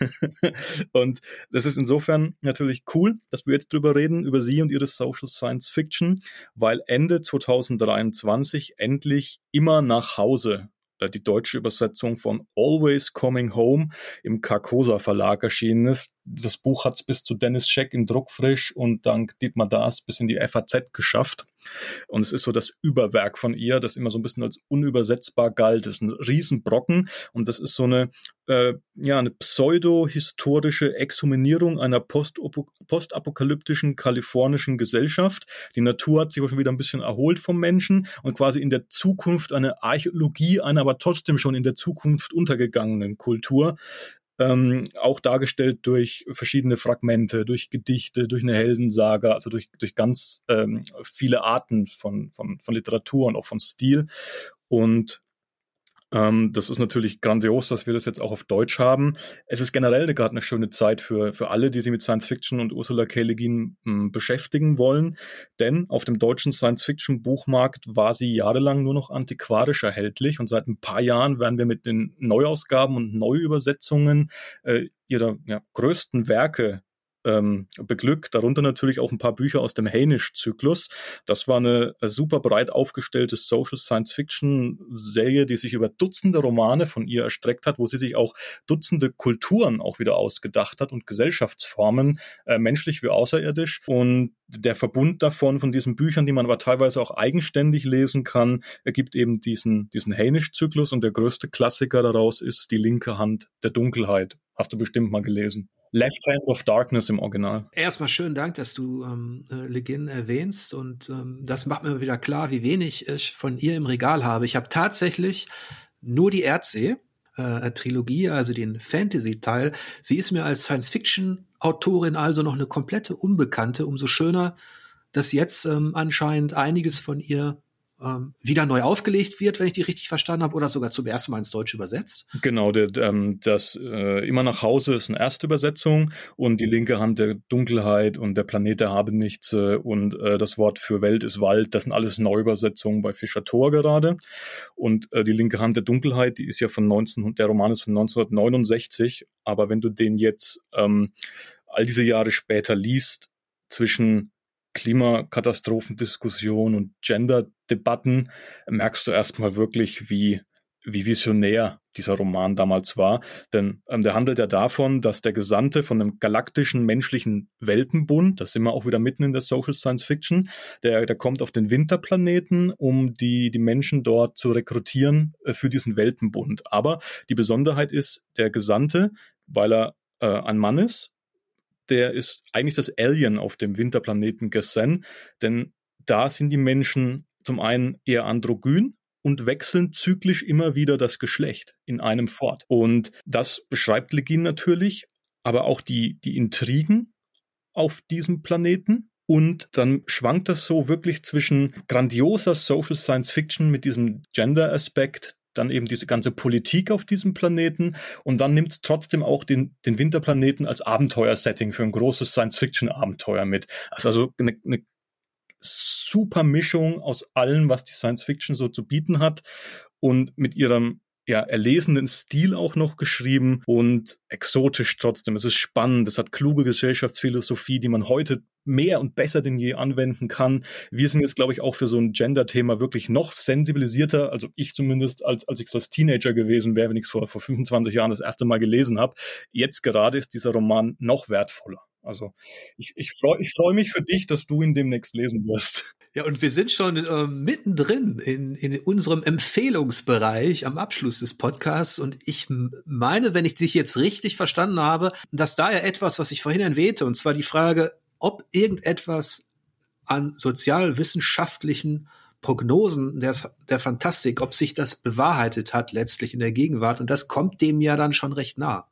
und das ist insofern natürlich cool, dass wir jetzt drüber reden, über sie und ihre Social Science Fiction, weil Ende 2023 endlich immer nach Hause äh, die deutsche Übersetzung von Always Coming Home im Carcosa Verlag erschienen ist. Das Buch hat es bis zu Dennis Scheck in Druckfrisch und dank Dietmar Daas bis in die FAZ geschafft. Und es ist so das Überwerk von ihr, das immer so ein bisschen als unübersetzbar galt. Das ist ein Riesenbrocken und das ist so eine, äh, ja, eine pseudo-historische Exhuminierung einer postapokalyptischen kalifornischen Gesellschaft. Die Natur hat sich auch schon wieder ein bisschen erholt vom Menschen und quasi in der Zukunft eine Archäologie einer aber trotzdem schon in der Zukunft untergegangenen Kultur ähm, auch dargestellt durch verschiedene Fragmente, durch Gedichte, durch eine Heldensaga, also durch, durch ganz ähm, viele Arten von, von, von Literatur und auch von Stil. Und das ist natürlich grandios, dass wir das jetzt auch auf Deutsch haben. Es ist generell gerade eine schöne Zeit für, für alle, die sich mit Science Fiction und Ursula K. Le Guin hm, beschäftigen wollen. Denn auf dem deutschen Science Fiction Buchmarkt war sie jahrelang nur noch antiquarisch erhältlich und seit ein paar Jahren werden wir mit den Neuausgaben und Neuübersetzungen äh, ihrer ja, größten Werke ähm, beglückt. Darunter natürlich auch ein paar Bücher aus dem Hainish-Zyklus. Das war eine super breit aufgestellte Social Science-Fiction-Serie, die sich über Dutzende Romane von ihr erstreckt hat, wo sie sich auch Dutzende Kulturen auch wieder ausgedacht hat und Gesellschaftsformen, äh, menschlich wie außerirdisch. Und der Verbund davon, von diesen Büchern, die man aber teilweise auch eigenständig lesen kann, ergibt eben diesen, diesen Hainish-Zyklus und der größte Klassiker daraus ist Die linke Hand der Dunkelheit. Hast du bestimmt mal gelesen. Left Hand of Darkness im Original. Erstmal schönen Dank, dass du ähm, äh, Le Guin erwähnst und ähm, das macht mir wieder klar, wie wenig ich von ihr im Regal habe. Ich habe tatsächlich nur die Erdsee. Äh, Trilogie, also den Fantasy-Teil. Sie ist mir als Science-Fiction-Autorin also noch eine komplette Unbekannte. Umso schöner, dass jetzt ähm, anscheinend einiges von ihr ähm, wieder neu aufgelegt wird, wenn ich die richtig verstanden habe, oder sogar zum ersten Mal ins Deutsche übersetzt. Genau, der, ähm, das äh, immer nach Hause ist eine erste Übersetzung und die linke Hand der Dunkelheit und der Planet der habe nichts äh, und äh, das Wort für Welt ist Wald. Das sind alles Neuübersetzungen bei Fischer Thor gerade. Und äh, die linke Hand der Dunkelheit, die ist ja von 19, der Roman ist von 1969, aber wenn du den jetzt ähm, all diese Jahre später liest, zwischen Klimakatastrophendiskussion und Gender-Debatten merkst du erstmal wirklich, wie, wie visionär dieser Roman damals war. Denn ähm, der handelt ja davon, dass der Gesandte von einem galaktischen menschlichen Weltenbund, das sind wir auch wieder mitten in der Social Science Fiction, der, der kommt auf den Winterplaneten, um die, die Menschen dort zu rekrutieren äh, für diesen Weltenbund. Aber die Besonderheit ist, der Gesandte, weil er äh, ein Mann ist, der ist eigentlich das Alien auf dem Winterplaneten Gessen, denn da sind die Menschen zum einen eher androgyn und wechseln zyklisch immer wieder das Geschlecht in einem fort. Und das beschreibt Legin natürlich, aber auch die, die Intrigen auf diesem Planeten. Und dann schwankt das so wirklich zwischen grandioser Social Science Fiction mit diesem Gender-Aspekt, dann eben diese ganze Politik auf diesem Planeten und dann nimmt es trotzdem auch den, den Winterplaneten als Abenteuersetting für ein großes Science-Fiction-Abenteuer mit. Also, also eine, eine super Mischung aus allem, was die Science-Fiction so zu bieten hat und mit ihrem ja, erlesenen Stil auch noch geschrieben und exotisch trotzdem. Es ist spannend, es hat kluge Gesellschaftsphilosophie, die man heute mehr und besser denn je anwenden kann. Wir sind jetzt, glaube ich, auch für so ein Gender-Thema wirklich noch sensibilisierter, also ich zumindest, als, als ich als Teenager gewesen wäre, wenn ich es vor, vor 25 Jahren das erste Mal gelesen habe. Jetzt gerade ist dieser Roman noch wertvoller Also ich, ich freue ich freu mich für dich, dass du ihn demnächst lesen wirst. Ja, und wir sind schon äh, mittendrin in, in unserem Empfehlungsbereich am Abschluss des Podcasts. Und ich meine, wenn ich dich jetzt richtig verstanden habe, dass da ja etwas, was ich vorhin erwähnte, und zwar die Frage, ob irgendetwas an sozialwissenschaftlichen Prognosen der, der Fantastik, ob sich das bewahrheitet hat letztlich in der Gegenwart. Und das kommt dem ja dann schon recht nah.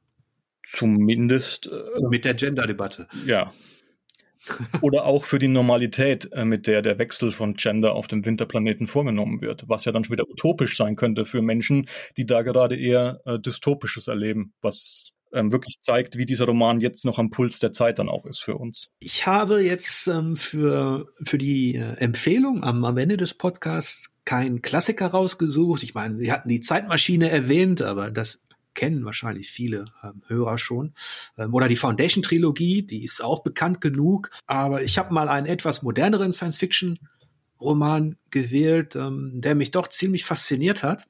Zumindest äh, mit der Gender-Debatte. Ja, oder auch für die Normalität, äh, mit der der Wechsel von Gender auf dem Winterplaneten vorgenommen wird, was ja dann schon wieder utopisch sein könnte für Menschen, die da gerade eher äh, dystopisches erleben, was ähm, wirklich zeigt, wie dieser Roman jetzt noch am Puls der Zeit dann auch ist für uns. Ich habe jetzt ähm, für, für die äh, Empfehlung am, am Ende des Podcasts keinen Klassiker rausgesucht. Ich meine, wir hatten die Zeitmaschine erwähnt, aber das kennen wahrscheinlich viele ähm, Hörer schon. Ähm, oder die Foundation-Trilogie, die ist auch bekannt genug. Aber ich habe mal einen etwas moderneren Science-Fiction-Roman gewählt, ähm, der mich doch ziemlich fasziniert hat.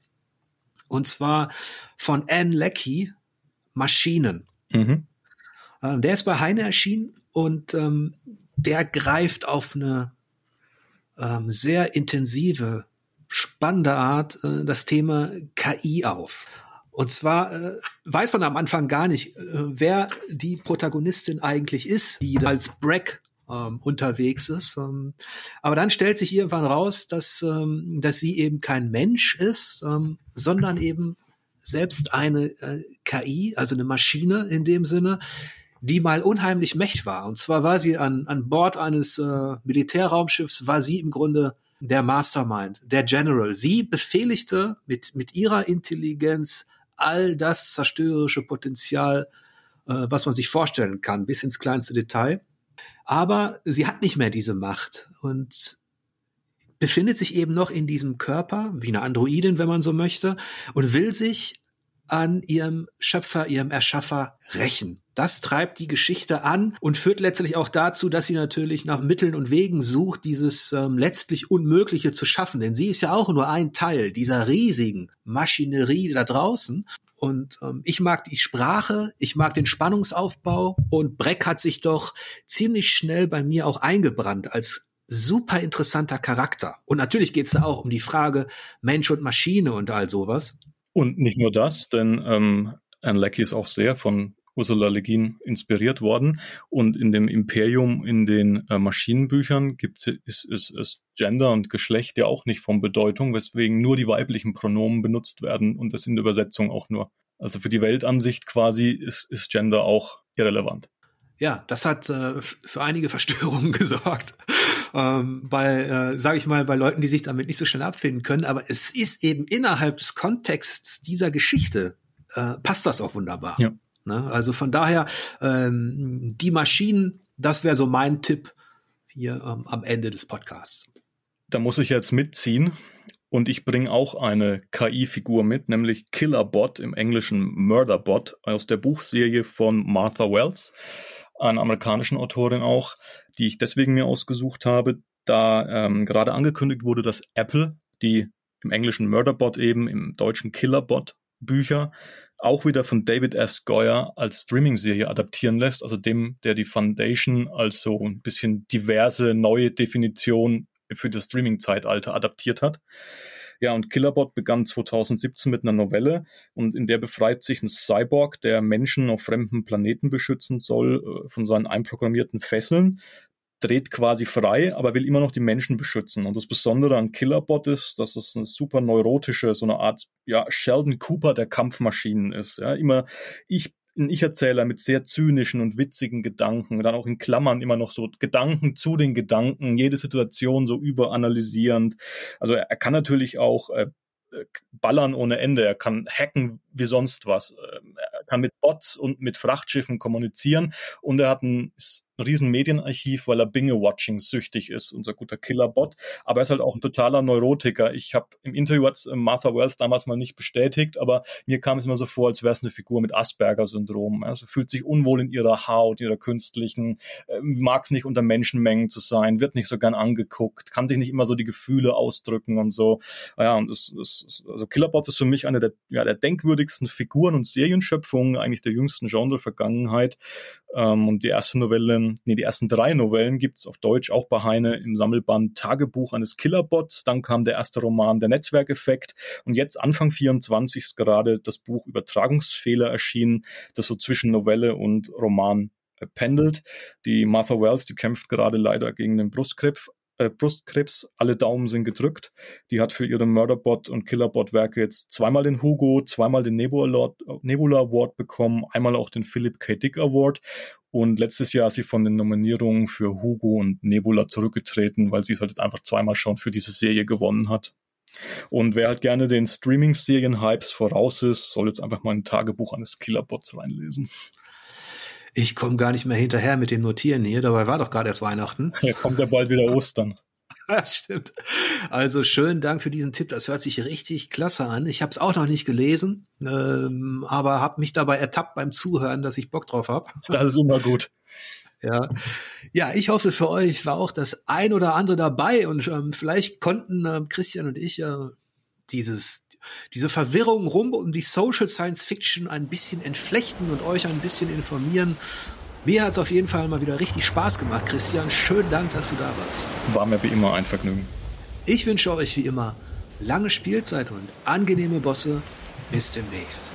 Und zwar von Anne Leckie, Maschinen. Mhm. Ähm, der ist bei Heine erschienen und ähm, der greift auf eine ähm, sehr intensive, spannende Art äh, das Thema KI auf. Und zwar äh, weiß man am Anfang gar nicht, äh, wer die Protagonistin eigentlich ist, die als Breck ähm, unterwegs ist. Ähm, aber dann stellt sich irgendwann raus, dass, ähm, dass sie eben kein Mensch ist, ähm, sondern eben selbst eine äh, KI, also eine Maschine in dem Sinne, die mal unheimlich mächtig war. Und zwar war sie an, an Bord eines äh, Militärraumschiffs, war sie im Grunde der Mastermind, der General. Sie befehligte mit, mit ihrer Intelligenz all das zerstörerische Potenzial, äh, was man sich vorstellen kann, bis ins kleinste Detail. Aber sie hat nicht mehr diese Macht und befindet sich eben noch in diesem Körper, wie eine Androidin, wenn man so möchte, und will sich an ihrem Schöpfer, ihrem Erschaffer rächen. Das treibt die Geschichte an und führt letztlich auch dazu, dass sie natürlich nach Mitteln und Wegen sucht, dieses ähm, letztlich Unmögliche zu schaffen. Denn sie ist ja auch nur ein Teil dieser riesigen Maschinerie da draußen. Und ähm, ich mag die Sprache, ich mag den Spannungsaufbau und Breck hat sich doch ziemlich schnell bei mir auch eingebrannt als super interessanter Charakter. Und natürlich geht es da auch um die Frage Mensch und Maschine und all sowas. Und nicht nur das, denn ähm, Anne Leckie ist auch sehr von Ursula Le Guin inspiriert worden. Und in dem Imperium, in den äh, Maschinenbüchern gibt's, ist, ist, ist Gender und Geschlecht ja auch nicht von Bedeutung, weswegen nur die weiblichen Pronomen benutzt werden und das in der Übersetzung auch nur. Also für die Weltansicht quasi ist, ist Gender auch irrelevant. Ja, das hat äh, für einige Verstörungen gesorgt. Ähm, bei, äh, sage ich mal, bei Leuten, die sich damit nicht so schnell abfinden können. Aber es ist eben innerhalb des Kontexts dieser Geschichte äh, passt das auch wunderbar. Ja. Ne? Also von daher, ähm, die Maschinen, das wäre so mein Tipp hier ähm, am Ende des Podcasts. Da muss ich jetzt mitziehen. Und ich bringe auch eine KI-Figur mit, nämlich Killerbot im Englischen Murderbot aus der Buchserie von Martha Wells, einer amerikanischen Autorin auch, die ich deswegen mir ausgesucht habe, da ähm, gerade angekündigt wurde, dass Apple die im Englischen Murderbot eben, im Deutschen Killerbot Bücher auch wieder von David S. Goyer als Streaming-Serie adaptieren lässt, also dem, der die Foundation als so ein bisschen diverse neue Definition für das Streaming-Zeitalter adaptiert hat. Ja, und Killerbot begann 2017 mit einer Novelle und in der befreit sich ein Cyborg, der Menschen auf fremden Planeten beschützen soll, äh, von seinen einprogrammierten Fesseln, dreht quasi frei, aber will immer noch die Menschen beschützen. Und das Besondere an Killerbot ist, dass es eine super neurotische, so eine Art, ja, Sheldon Cooper der Kampfmaschinen ist. Ja, immer ich ein Ich-Erzähler mit sehr zynischen und witzigen Gedanken, dann auch in Klammern immer noch so Gedanken zu den Gedanken, jede Situation so überanalysierend. Also er, er kann natürlich auch äh, ballern ohne Ende, er kann hacken wie sonst was, ähm, kann mit Bots und mit Frachtschiffen kommunizieren und er hat ein, riesen Medienarchiv, weil er Binge-Watching süchtig ist, unser guter Killerbot. Aber er ist halt auch ein totaler Neurotiker. Ich habe im Interview hat äh, Martha Wells damals mal nicht bestätigt, aber mir kam es immer so vor, als wäre es eine Figur mit Asperger-Syndrom. Also fühlt sich unwohl in ihrer Haut, in ihrer künstlichen, äh, mag es nicht unter Menschenmengen zu sein, wird nicht so gern angeguckt, kann sich nicht immer so die Gefühle ausdrücken und so. Ja, und das, das, also Killerbot ist für mich eine der, ja, der denkwürdigsten Figuren und Serienschöpfungen eigentlich der jüngsten Genre-Vergangenheit. Ähm, und die erste Novelle, nee, die ersten drei Novellen gibt's auf Deutsch auch bei Heine im Sammelband Tagebuch eines Killerbots. Dann kam der erste Roman Der Netzwerkeffekt. Und jetzt Anfang 24 ist gerade das Buch Übertragungsfehler erschienen, das so zwischen Novelle und Roman äh, pendelt. Die Martha Wells, die kämpft gerade leider gegen den Brustkrebs, äh, Brustkrebs. Alle Daumen sind gedrückt. Die hat für ihre Murderbot und Killerbot-Werke jetzt zweimal den Hugo, zweimal den Nebula, Nebula Award bekommen, einmal auch den Philip K. Dick Award. Und letztes Jahr ist sie von den Nominierungen für Hugo und Nebula zurückgetreten, weil sie es halt einfach zweimal schon für diese Serie gewonnen hat. Und wer halt gerne den Streaming-Serien-Hypes voraus ist, soll jetzt einfach mal ein Tagebuch eines Killerbots reinlesen. Ich komme gar nicht mehr hinterher mit dem Notieren hier, dabei war doch gerade erst Weihnachten. Ja, kommt ja bald wieder Ostern. Ja, stimmt. Also schönen Dank für diesen Tipp. Das hört sich richtig klasse an. Ich habe es auch noch nicht gelesen, ähm, aber habe mich dabei ertappt beim Zuhören, dass ich Bock drauf habe. Das ist immer gut. Ja. ja, ich hoffe für euch war auch das ein oder andere dabei und ähm, vielleicht konnten äh, Christian und ich äh, dieses diese Verwirrung rum um die Social Science Fiction ein bisschen entflechten und euch ein bisschen informieren. Mir hat es auf jeden Fall mal wieder richtig Spaß gemacht, Christian. Schönen Dank, dass du da warst. War mir wie immer ein Vergnügen. Ich wünsche euch wie immer lange Spielzeit und angenehme Bosse. Bis demnächst.